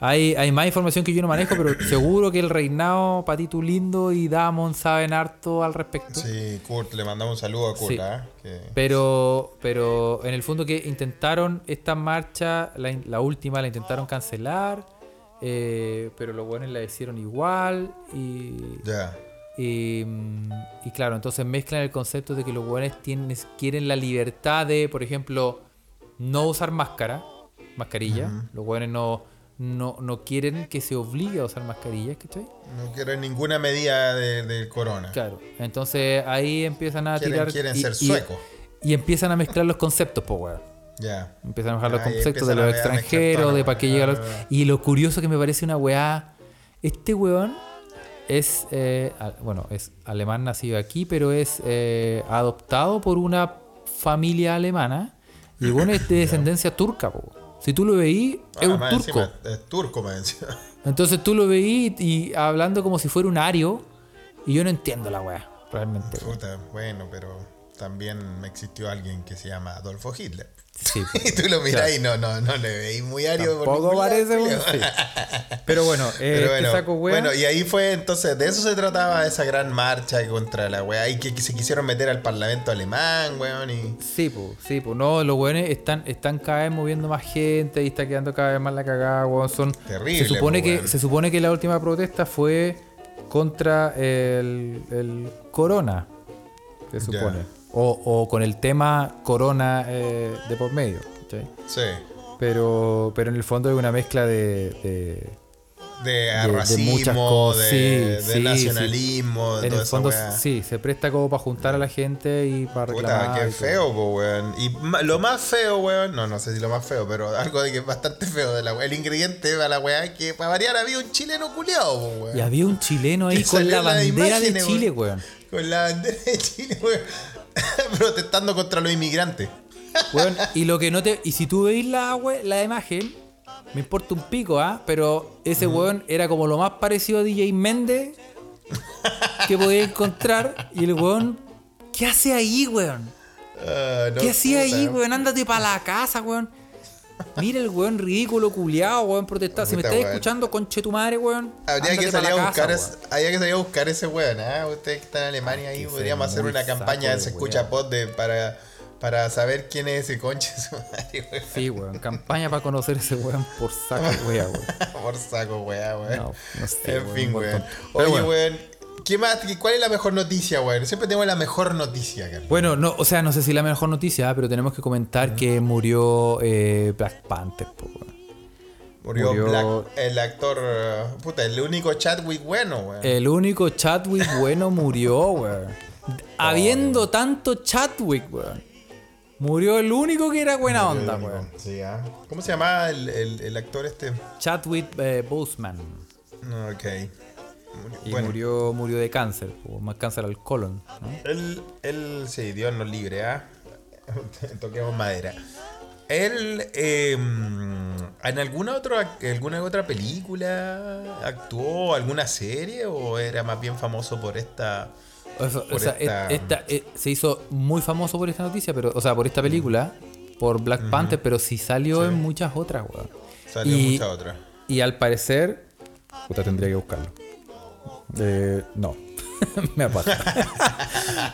Hay, hay más información que yo no manejo, pero seguro que el reinado, Patito Lindo y Damon saben harto al respecto. Sí, Kurt, le mandamos un saludo a Kurt, Sí. ¿ah? Que- Pero, pero en el fondo que intentaron esta marcha, la, última la intentaron cancelar, eh, pero los buenos la hicieron igual y, Ya. y, mm, y claro, entonces mezclan el concepto de que los buenos tienen, quieren la libertad de, por ejemplo, no usar máscara, mascarilla. Los buenos no, no, no quieren que se obligue a usar mascarillas, ¿cachai? No quiero ninguna medida de- del corona. Claro. Entonces ahí empiezan a Quieren- tirar. quieren y- ser suecos. Y, empiezan a mezclar los conceptos, pues, weón. Ya. Empiezan a bajar los conceptos de los mezclar extranjeros, todo, de para qué llega los... Y lo curioso que me parece una weá... Este weón es, eh, bueno, es alemán nacido aquí, pero es eh, adoptado por una familia alemana. Y weón es de descendencia turca, po. Si tú lo veís, es Ah, un más turco. encima, es turco, me decía. Entonces tú lo veís y hablando como si fuera un ario. Y yo no entiendo la weá, realmente. Puta, bueno, pero también existió alguien que se llama Adolfo Hitler. Sí. Y tú lo mirás Claro. y no, no, no le veis muy ningún lado, parece un- sí. Pero bueno, eh, Pero este bueno, saco wea. bueno, y ahí fue entonces, de eso se trataba esa gran marcha contra la weá. Y que, que se quisieron meter al parlamento alemán, weón. Y... Sí, pues, sí, pues. No, los weones están, están cada vez moviendo más gente y está quedando cada vez más la cagada, weón. Son, Terrible, se supone po, que weón. Se supone que la última protesta fue contra el, el corona, se supone. O, o con el tema corona eh, de por medio. Sí. Pero, pero en el fondo es una mezcla de, de- De, de racismo, cosas. de, Sí, de sí, nacionalismo, de en el fondo sí, se presta como para juntar a la gente y para reclamar. Puta, qué y feo, po, weón. Y lo más feo, weón, no, no sé si lo más feo, pero algo de que es bastante feo de la. El ingrediente para la weá es que para variar había un chileno culiado, po, weón. Y había un chileno ahí con la bandera de Chile, weón. Con la bandera de Chile, weón. Protestando contra los inmigrantes. Weón, y lo que no te. Y si tú veis la, we- la imagen, me importa un pico, ¿ah? Pero ese weón era como lo más parecido a DJ Méndez que podía encontrar. Y el weón. ¿Qué hace ahí, weón? Ah, no, ¿Qué hacía ahí, weón? Ándate para la casa, weón. Mira el weón ridículo, culiado, weón, protestar. Si me estás weón. escuchando, conche tu madre, weón. Habría que salir a buscar, casa, es- habría que salir a buscar ese weón, ¿ah? Usted que está en Alemania ahí, Que podríamos hacer una campaña de se escucha weón. pod de, para, para saber quién es ese conche su madre, weón. Sí, weón. Campaña para conocer ese weón por saco, weón, weón. Por saco, weá, weón. No, no sé, En weón, fin, weón. Oye, weón. ¿Qué más? ¿Cuál es la mejor noticia, weón? Siempre tengo la mejor noticia, Carlos. Bueno, no, o sea, no sé si la mejor noticia, pero tenemos que comentar que murió eh, Black Panther, po. Murió, murió- Black, el actor. uh, Puta, el único Chadwick bueno, weón. El único Chadwick bueno murió, weón. Habiendo tanto Chadwick, weón. Murió el único que era buena onda, weón. Sí, ¿ah? ¿Cómo se llamaba el, el, el actor este? Chadwick eh, Boseman. No, Y Bueno, murió, murió de cáncer, po, más cáncer al colon. ¿no? Él, él, sí, Dios nos libre, ¿ah? Toquemos madera. Él, eh, ¿en alguna otra, alguna otra película actuó, alguna serie o era más bien famoso por esta... O sea, o Por sea, esta- et- esta, eh, se hizo muy famoso por esta noticia, pero, o sea, por esta película, por Black Panther, pero sí salió en muchas otras, weón. Salió Y- mucha otra. Y al parecer. Puta, tendría que buscarlo. Eh, no. Me apaga.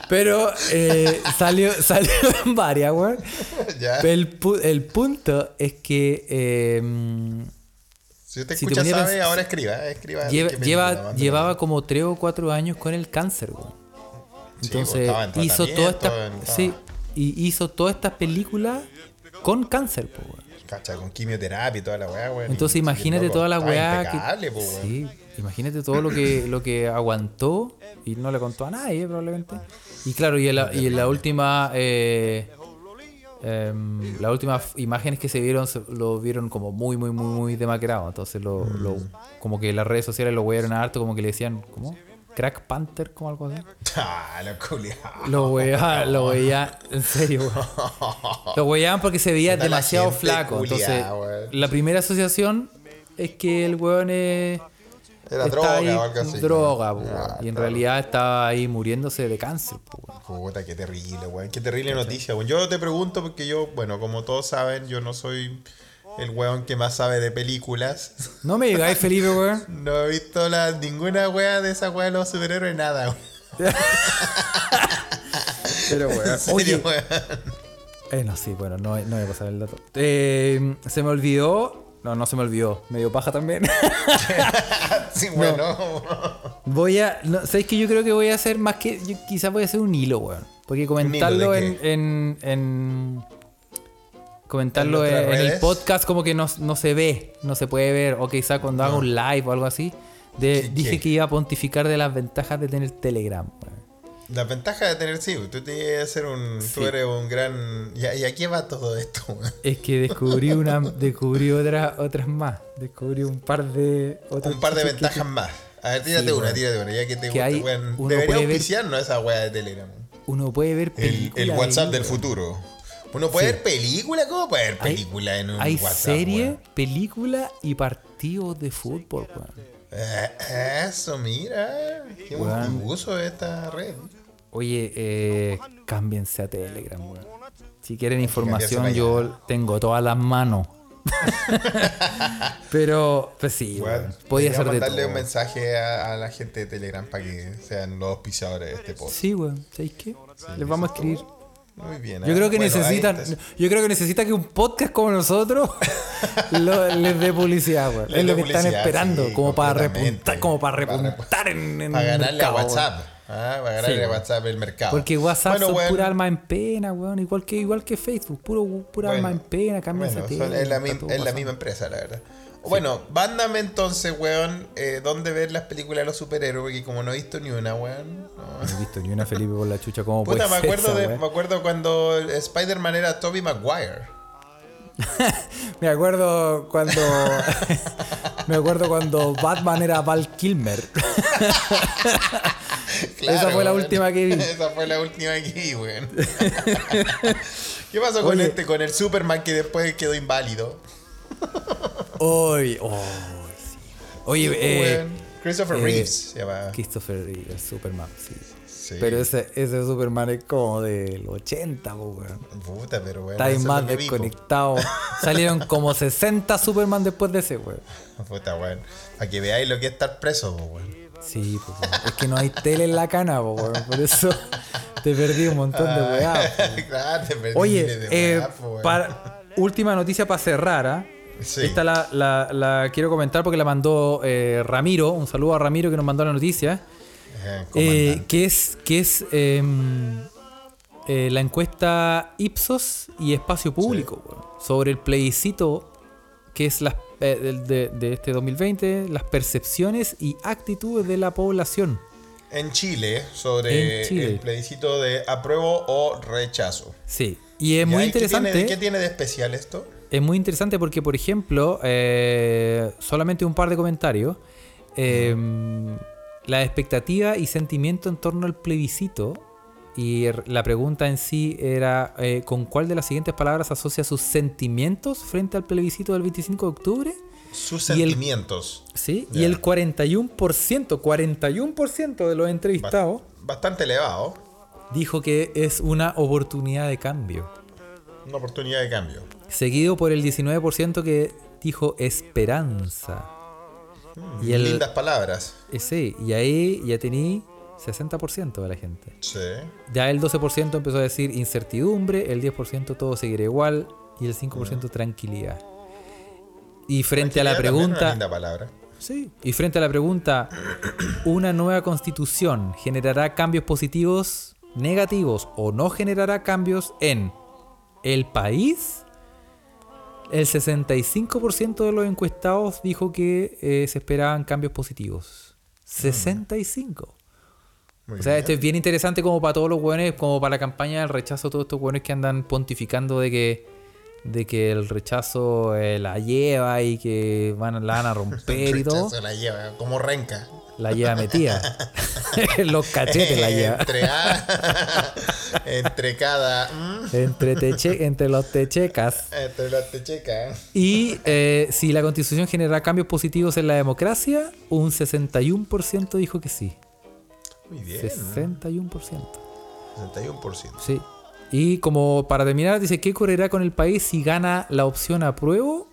Pero eh, salió, salió en varias, weón. El, pu- el punto es que eh, Si usted si te escucha, a sabe, ahora escriba. eh, escriba lleva, llevaba como 3 o 4 años con el cáncer, weón. Entonces pues, estaba en hizo toda esta. tratamiento, estaba- Sí, y hizo todas estas películas con cáncer, po, weón. Cacha, con quimioterapia y toda la weá, weón. Entonces imagínate toda la weá que. po. Sí, imagínate todo lo que, lo que aguantó y no le contó a nadie probablemente. Y claro, y en la, y en la última. Eh, em, las últimas imágenes que se vieron lo vieron como muy, muy, muy, muy demacrado. Entonces, lo, lo- Mm. como que las redes sociales lo wearon harto, como que le decían, ¿cómo? Crack Panther, como algo así. Ah, lo. Lo weaban, lo weaban, en serio, weón. Lo weaban porque se veía demasiado flaco. Entonces, la primera asociación es que el weón es. Era está droga ahí- o algo así. Droga, ¿no? po, Ah. Y en claro. realidad estaba ahí muriéndose de cáncer. Puta, qué terrible, weón. Qué terrible noticia, weón. Yo te pregunto porque yo, bueno, como todos saben, yo no soy el weón que más sabe de películas. No me digáis, Felipe, weón. No he visto la, ninguna wea de esa wea de los superhéroes, nada, weón. Pero, weón. Oye, weón. eh, no, sí, bueno, no, no voy a pasar el dato. Eh, se me olvidó. No, no se me olvidó. Me dio paja también. Sí, bueno. Voy a. No, ¿Sabéis que yo creo que voy a hacer más que. Yo quizás voy a hacer un hilo, weón. Porque comentarlo en, en, en- Comentarlo ¿En el podcast como que no, no se ve, no se puede ver. O quizás cuando haga un live o algo así. De, ¿Qué- dije que iba a pontificar de las ventajas de tener Telegram. La ventaja de tener, sí, tú tienes que ser un. Tú Sí. eres un gran. ¿Y a, y a qué va todo esto? Es que descubrí una, descubrí otras, otras más. Descubrí un par de otras Un par de que- ventajas más. A ver, tírate Sí, una, tírate una, ya que te Que gusta, hay- Debería ver- auspiciarnos esa weá de Telegram. Uno puede ver El, películas. el WhatsApp del futuro. ¿Uno puede Sí. ver película? ¿Cómo puede ver Hay- película en un Hay WhatsApp? series, weón? películas y partidos de fútbol, weón. Eh, eso, mira. Qué buen uso de esta red. Oye, eh, cámbiense a Telegram, weón. Si quieren información, yo tengo todas las manos. Pero, pues sí, Bueno, podía ser de darle todo. un mensaje a, a la gente de Telegram para que sean los auspiciadores de este podcast. Sí, weón, ¿sabéis qué? Les vamos a escribir. Muy bien. Yo creo que Bueno, ahí necesitan, yo creo que necesita que un podcast como nosotros lo- les dé publicidad, weón. Les Es lo que están esperando, sí, como para repuntar, como para Para repuntar en, en Para ganarle a mercado. WhatsApp. ¿Ah? Para ganarle Sí, a weón. WhatsApp el mercado. Porque WhatsApp Bueno, son pura alma en pena, weón. Igual que, igual que Facebook, puro, pura bueno, alma en pena, cambia bueno, esa son- es, la, mi- es misma empresa, la verdad. Bueno, mándame entonces, weón, eh, dónde ver las películas de los superhéroes, porque como no he visto ni una, weón. no. No he visto ni una Felipe por la chucha como Puta, me ser acuerdo, de, me acuerdo cuando el Spider-Man era Tobey Maguire. Me acuerdo cuando. me acuerdo cuando Batman era Val Kilmer. Esa fue la última que vi. Esa fue la última que vi, weón. ¿Qué pasó con Oye. este, con el Superman que después quedó inválido? Oye, oh, sí. Oye, eh. Christopher eh, Reeves se llama. Christopher Reeve, el Superman, sí. Sí. Pero ese, ese Superman es como del 80, po, weón. Puta, pero bueno. Está ahí más desconectado. Salieron como 60 Superman después de ese, weón. Puta, weón. Para que veáis lo que es estar preso, weón. Sí, pues, weón. es que no hay tele en la cana, weón. Por eso te perdí un montón de weá. po. claro, te perdí Oye, de eh, weá, po, weón. para- última noticia para cerrar, ¿ah? Sí. Esta la, la- la quiero comentar porque la mandó eh, Ramiro. Un saludo a Ramiro que nos mandó la noticia. Eh, que es, que es em, eh, la encuesta Ipsos y Espacio Público sobre el plebiscito que es las, eh, de, de este 2020, las percepciones y actitudes de la población. En Chile, sobre En Chile. el plebiscito de apruebo o rechazo. Sí, y es ¿Ya? muy ¿Y qué tiene- interesante. ¿Qué tiene de especial esto? Es muy interesante porque, por ejemplo, eh, solamente un par de comentarios. eh, la expectativa y sentimiento en torno al plebiscito. Y la pregunta en sí era: eh, ¿con cuál de las siguientes palabras asocia sus sentimientos frente al plebiscito del 25 de octubre? Sus Y el- sentimientos. Sí, y el 41%, 41% de los entrevistados Bastante elevado. dijo que es una oportunidad de cambio. Una oportunidad de cambio. Seguido por el 19% que dijo esperanza. Y el, Lindas palabras. eh, sí, y ahí ya tení 60% de la gente. Sí. Ya el 12% empezó a decir incertidumbre, el 10% todo seguirá igual y el 5% tranquilidad. Y frente a la es Una pregunta, linda palabra. sí, y frente a la pregunta, ¿una nueva constitución generará cambios positivos, negativos o no generará cambios en el país? El 65% de los encuestados dijo que eh, se esperaban cambios positivos. 65. Muy O sea, bien. esto es bien interesante como para todos los hueones, como para la campaña del rechazo, todos estos hueones que andan pontificando de que de que el rechazo eh, la lleva y que van, la van a romper y todo. La lleva, como renca. La lleva metida. los cachetes la lleva. entre, ah, entre cada. mm, Entre, teche, entre los techecas. entre las techecas. Y eh, si la constitución genera cambios positivos en la democracia, un 61% dijo que sí. Muy bien. 61%. 61%. Sí. Y como para terminar, dice, ¿qué ocurrirá con el país si gana la opción apruebo?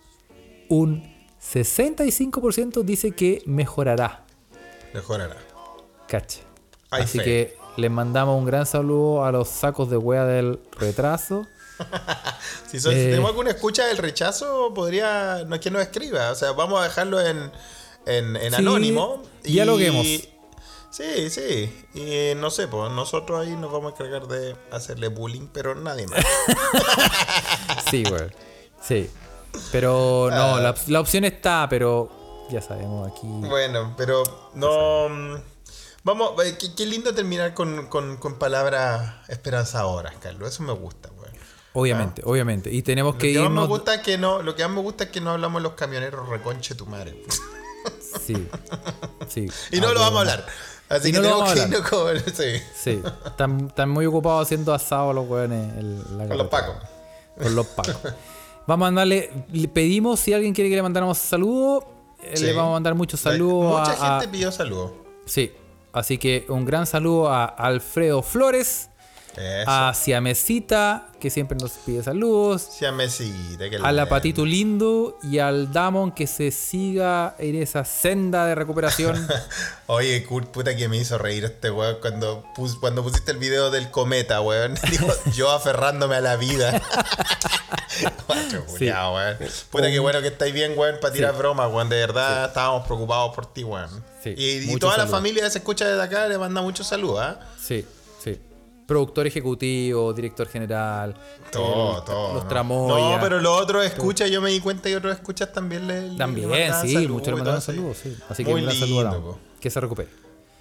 Un 65% dice que mejorará. Mejorará. Cacha. Así que les mandamos un gran saludo a los sacos de wea del retraso. Si, son- si Eh. tenemos alguna escucha del rechazo, podría. No es que nos escriba. O sea, vamos a dejarlo en, en, en Sí, anónimo. dialoguemos. Sí, sí. Y no sé, pues nosotros ahí nos vamos a encargar de hacerle bullying, pero nadie más. Sí, weón. Sí. Pero Ah. no, la, la opción está, pero ya sabemos aquí. Bueno, pero no. mm, Vamos, eh, qué, qué lindo terminar con, con, con palabras esperanzadoras, Carlos. Eso me gusta, güey. Obviamente, obviamente. Y tenemos Lo que que, más me irnos. gusta es que no, lo que más me gusta es que no hablamos los camioneros reconche tu madre. Sí. Sí. Y no Ah, lo vamos a hablar. Así que no tenemos que irnos con. Sí. Sí, están, están muy ocupados haciendo asado los weones. Con los pacos. Con los pacos. Vamos a mandarle, le pedimos si alguien quiere que le mandáramos saludos, Sí. le vamos a mandar muchos saludos Mucha a, gente pidió saludos. Sí, así que un gran saludo a Alfredo Flores, Eso. A Siamesita, que siempre nos pide saludos. Siamesita, que A la. Patito Lindo y al Damon que se siga en esa senda de recuperación. Oye, Kurt, puta que me hizo reír este weón cuando, pus- cuando pusiste el video del cometa, weón. Digo, yo aferrándome a la vida. Culiao, weón. Puta que bueno que estáis bien, weón, para tirar Sí. bromas, weón. De verdad, estábamos preocupados por ti, weón. Sí, Y, toda la familia que se escucha desde acá le manda muchos saludos, ¿ah? sí, sí. Productor ejecutivo, director general. Todo, el- todo. Los ¿no? tramoyas. No, pero los otros escuchas, yo me di cuenta y otros escuchas también le. le También, sí, muchos le mandaron saludos, sí. Así que Muy saludo a lindo, po. Que se recupere.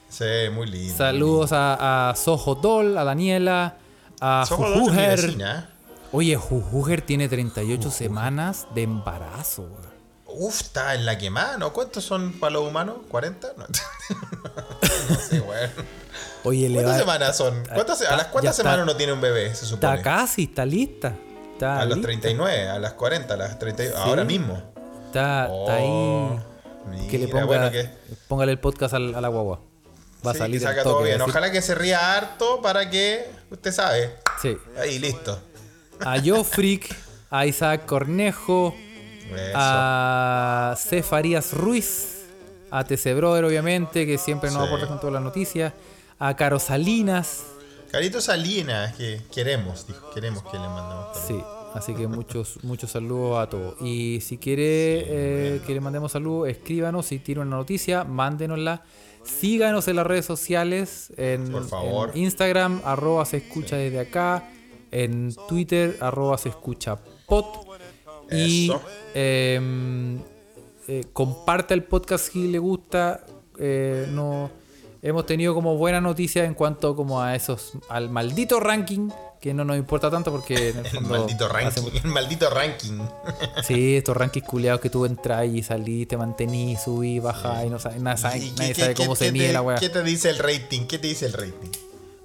Sí, muy lindo. Saludos a, a Soho Doll, a Daniela, a Jujuger. vecina, Oye, Jujuger tiene 38 semanas de embarazo, weón. Uf, está en la quemada, ¿no? ¿Cuántos son para los humanos? ¿40? No, no sé, weón. Oye, le ¿Cuántas va- semanas son? ¿Cuántas, ¿A está- las cuántas está- semanas uno tiene un bebé, se supone? Está casi, está lista. Está a los lista. 39, a las 40, a las 30, ahora mismo. Está, está Oh, ahí. Que le ponga, bueno, que- póngale el podcast al- a la guagua. Va a sí, salir que al saca toque, todo bien. decir- Ojalá que se ría harto para que, usted sabe, Sí. ahí listo. A Jofrick, a Isaac Cornejo, Eso. a C. Farías Ruiz, a TC Brother, obviamente, que siempre nos Sí. aporta con todas las noticias, a Caro Salinas, Carito Salinas, que queremos, dijo, queremos que le mandemos sí, así que muchos, muchos saludos a todos. Y si quiere eh, que le mandemos saludos, escríbanos, si tiene una noticia, mándenosla. Síganos en las redes sociales, en, Por favor. en Instagram, arroba se escucha desde acá, en Twitter, arroba se escucha pod. Y eh, eh, comparta el podcast si le gusta. eh, no, hemos tenido como buena noticia en cuanto como a esos al maldito ranking que no nos importa tanto porque en el El fondo maldito ranking, el maldito ranking. sí, estos rankings culiados que tú entras y salís, te mantenís, subís, bajás y no sabes, nada, sabe- ¿Y qué- nadie qué- sabe qué- cómo qué se mide la weá. ¿Qué te dice el rating? ¿Qué te dice el rating?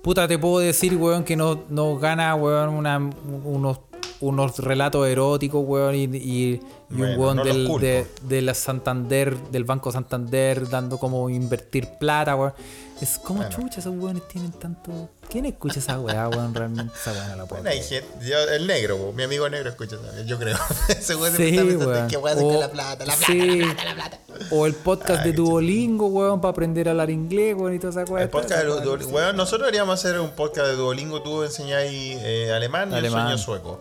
Puta, te puedo decir, weón, que nos no gana, weón, una- unos, unos relatos eróticos, weón, y, y- y Bueno, un weón no del, de, de la Santander, del Banco Santander, dando como invertir plata, weón. Es como Bueno. chucha, esos weones tienen tanto. ¿Quién escucha esa weá, weón? Realmente esa weá no la puedo. Bueno, hay creer. gente, yo- el negro, po, mi amigo negro escucha también, yo creo. Ese Sí, pensando weón. O- la plata, la plata, sí. la plata, la plata. O el podcast Ay, de Duolingo, weón, para aprender a hablar inglés, weón, y toda esa weá. El podcast de Esa Duolingo. Bueno, nosotros deberíamos hacer un podcast de Duolingo. Tú enseñáis eh, alemán y Alemán. el sueño sueco.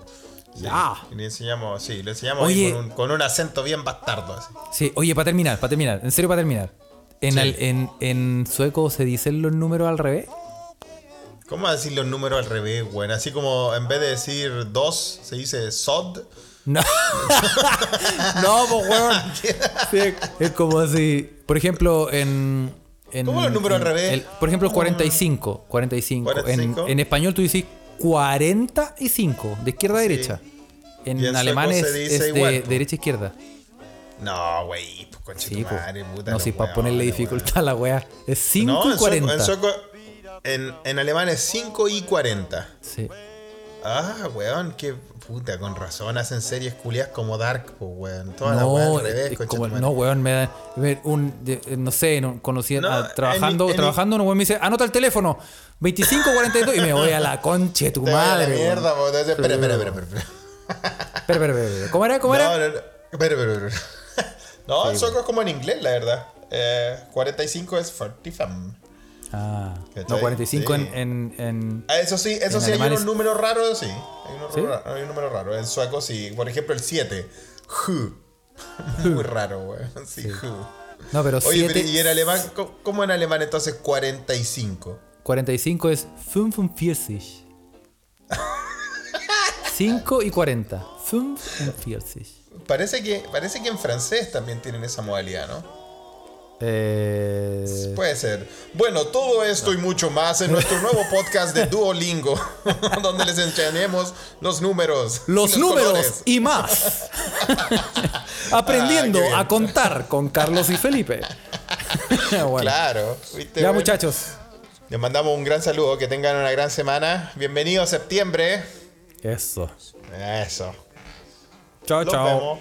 Sí. Ya. Y le enseñamos, sí, le enseñamos Oye. con, un, con un acento bien bastardo. Así. Sí, oye, para terminar, para terminar, en serio para terminar. En, Sí. al- en, en sueco se dicen los números al revés. ¿Cómo decir los números al revés, güey? Así como en vez de decir dos, se dice sod. No, no, pues weón. Sí, es como si, por ejemplo, en. en ¿Cómo los números en- al revés? el- por ejemplo, 45. 45. En, 45. en español tú dices 45, de izquierda a Sí. derecha. En, en alemán es, es de igual, derecha a izquierda. No, güey, pues concha Sí, tu madre, puta. No, si para ponerle dificultad a la wea. Es 5 No, y en 40. sueco, en, sueco- en, en alemán es 5 y 40. Sí. Ah, weón, qué puta, con razón hacen series culias como Dark, pues, weón. Toda la weá No, al revés, es como- no, weón, me da. me- Un, de- eh, no sé, no, conocí, No, ah, trabajando, en trabajando, un weón me dice, anota el teléfono, 2542, y me voy a la concha de tu Te vaya a la madre. mierda, po, entonces, espera, espera, espera, espera, espera. Espera, espera. ¿Cómo era? ¿Cómo era? No, no, no. Espera, espera, espera. No, el sueco es como en inglés, la verdad. Eh, 45 es 45. Ah, no, 45 Sí. en, en, en- Ah, Eso sí, eso sí hay unos es- números raros, sí. Hay, unos ¿Sí? hay un número raro. En sueco sí. Por ejemplo, el 7. Hu. Muy raro, güey. Sí, hu. No, pero Oye, 7, pero ¿y en alemán? ¿cómo- ¿Cómo en alemán entonces 45? 45 es 45. 5 y 40. 45. Parece que, parece que en francés también tienen esa modalidad, ¿no? Eh, Puede ser. Bueno, todo esto y mucho más en nuestro nuevo podcast de Duolingo, donde les enseñaremos los números. los números colores. y más. Aprendiendo Ah, a contar con Carlos y Felipe. Bueno, Claro. ¿viste, Ya muchachos. Les mandamos un gran saludo, que tengan una gran semana. Bienvenido a septiembre. Eso. Eso. Chao, Nos chao. vemos.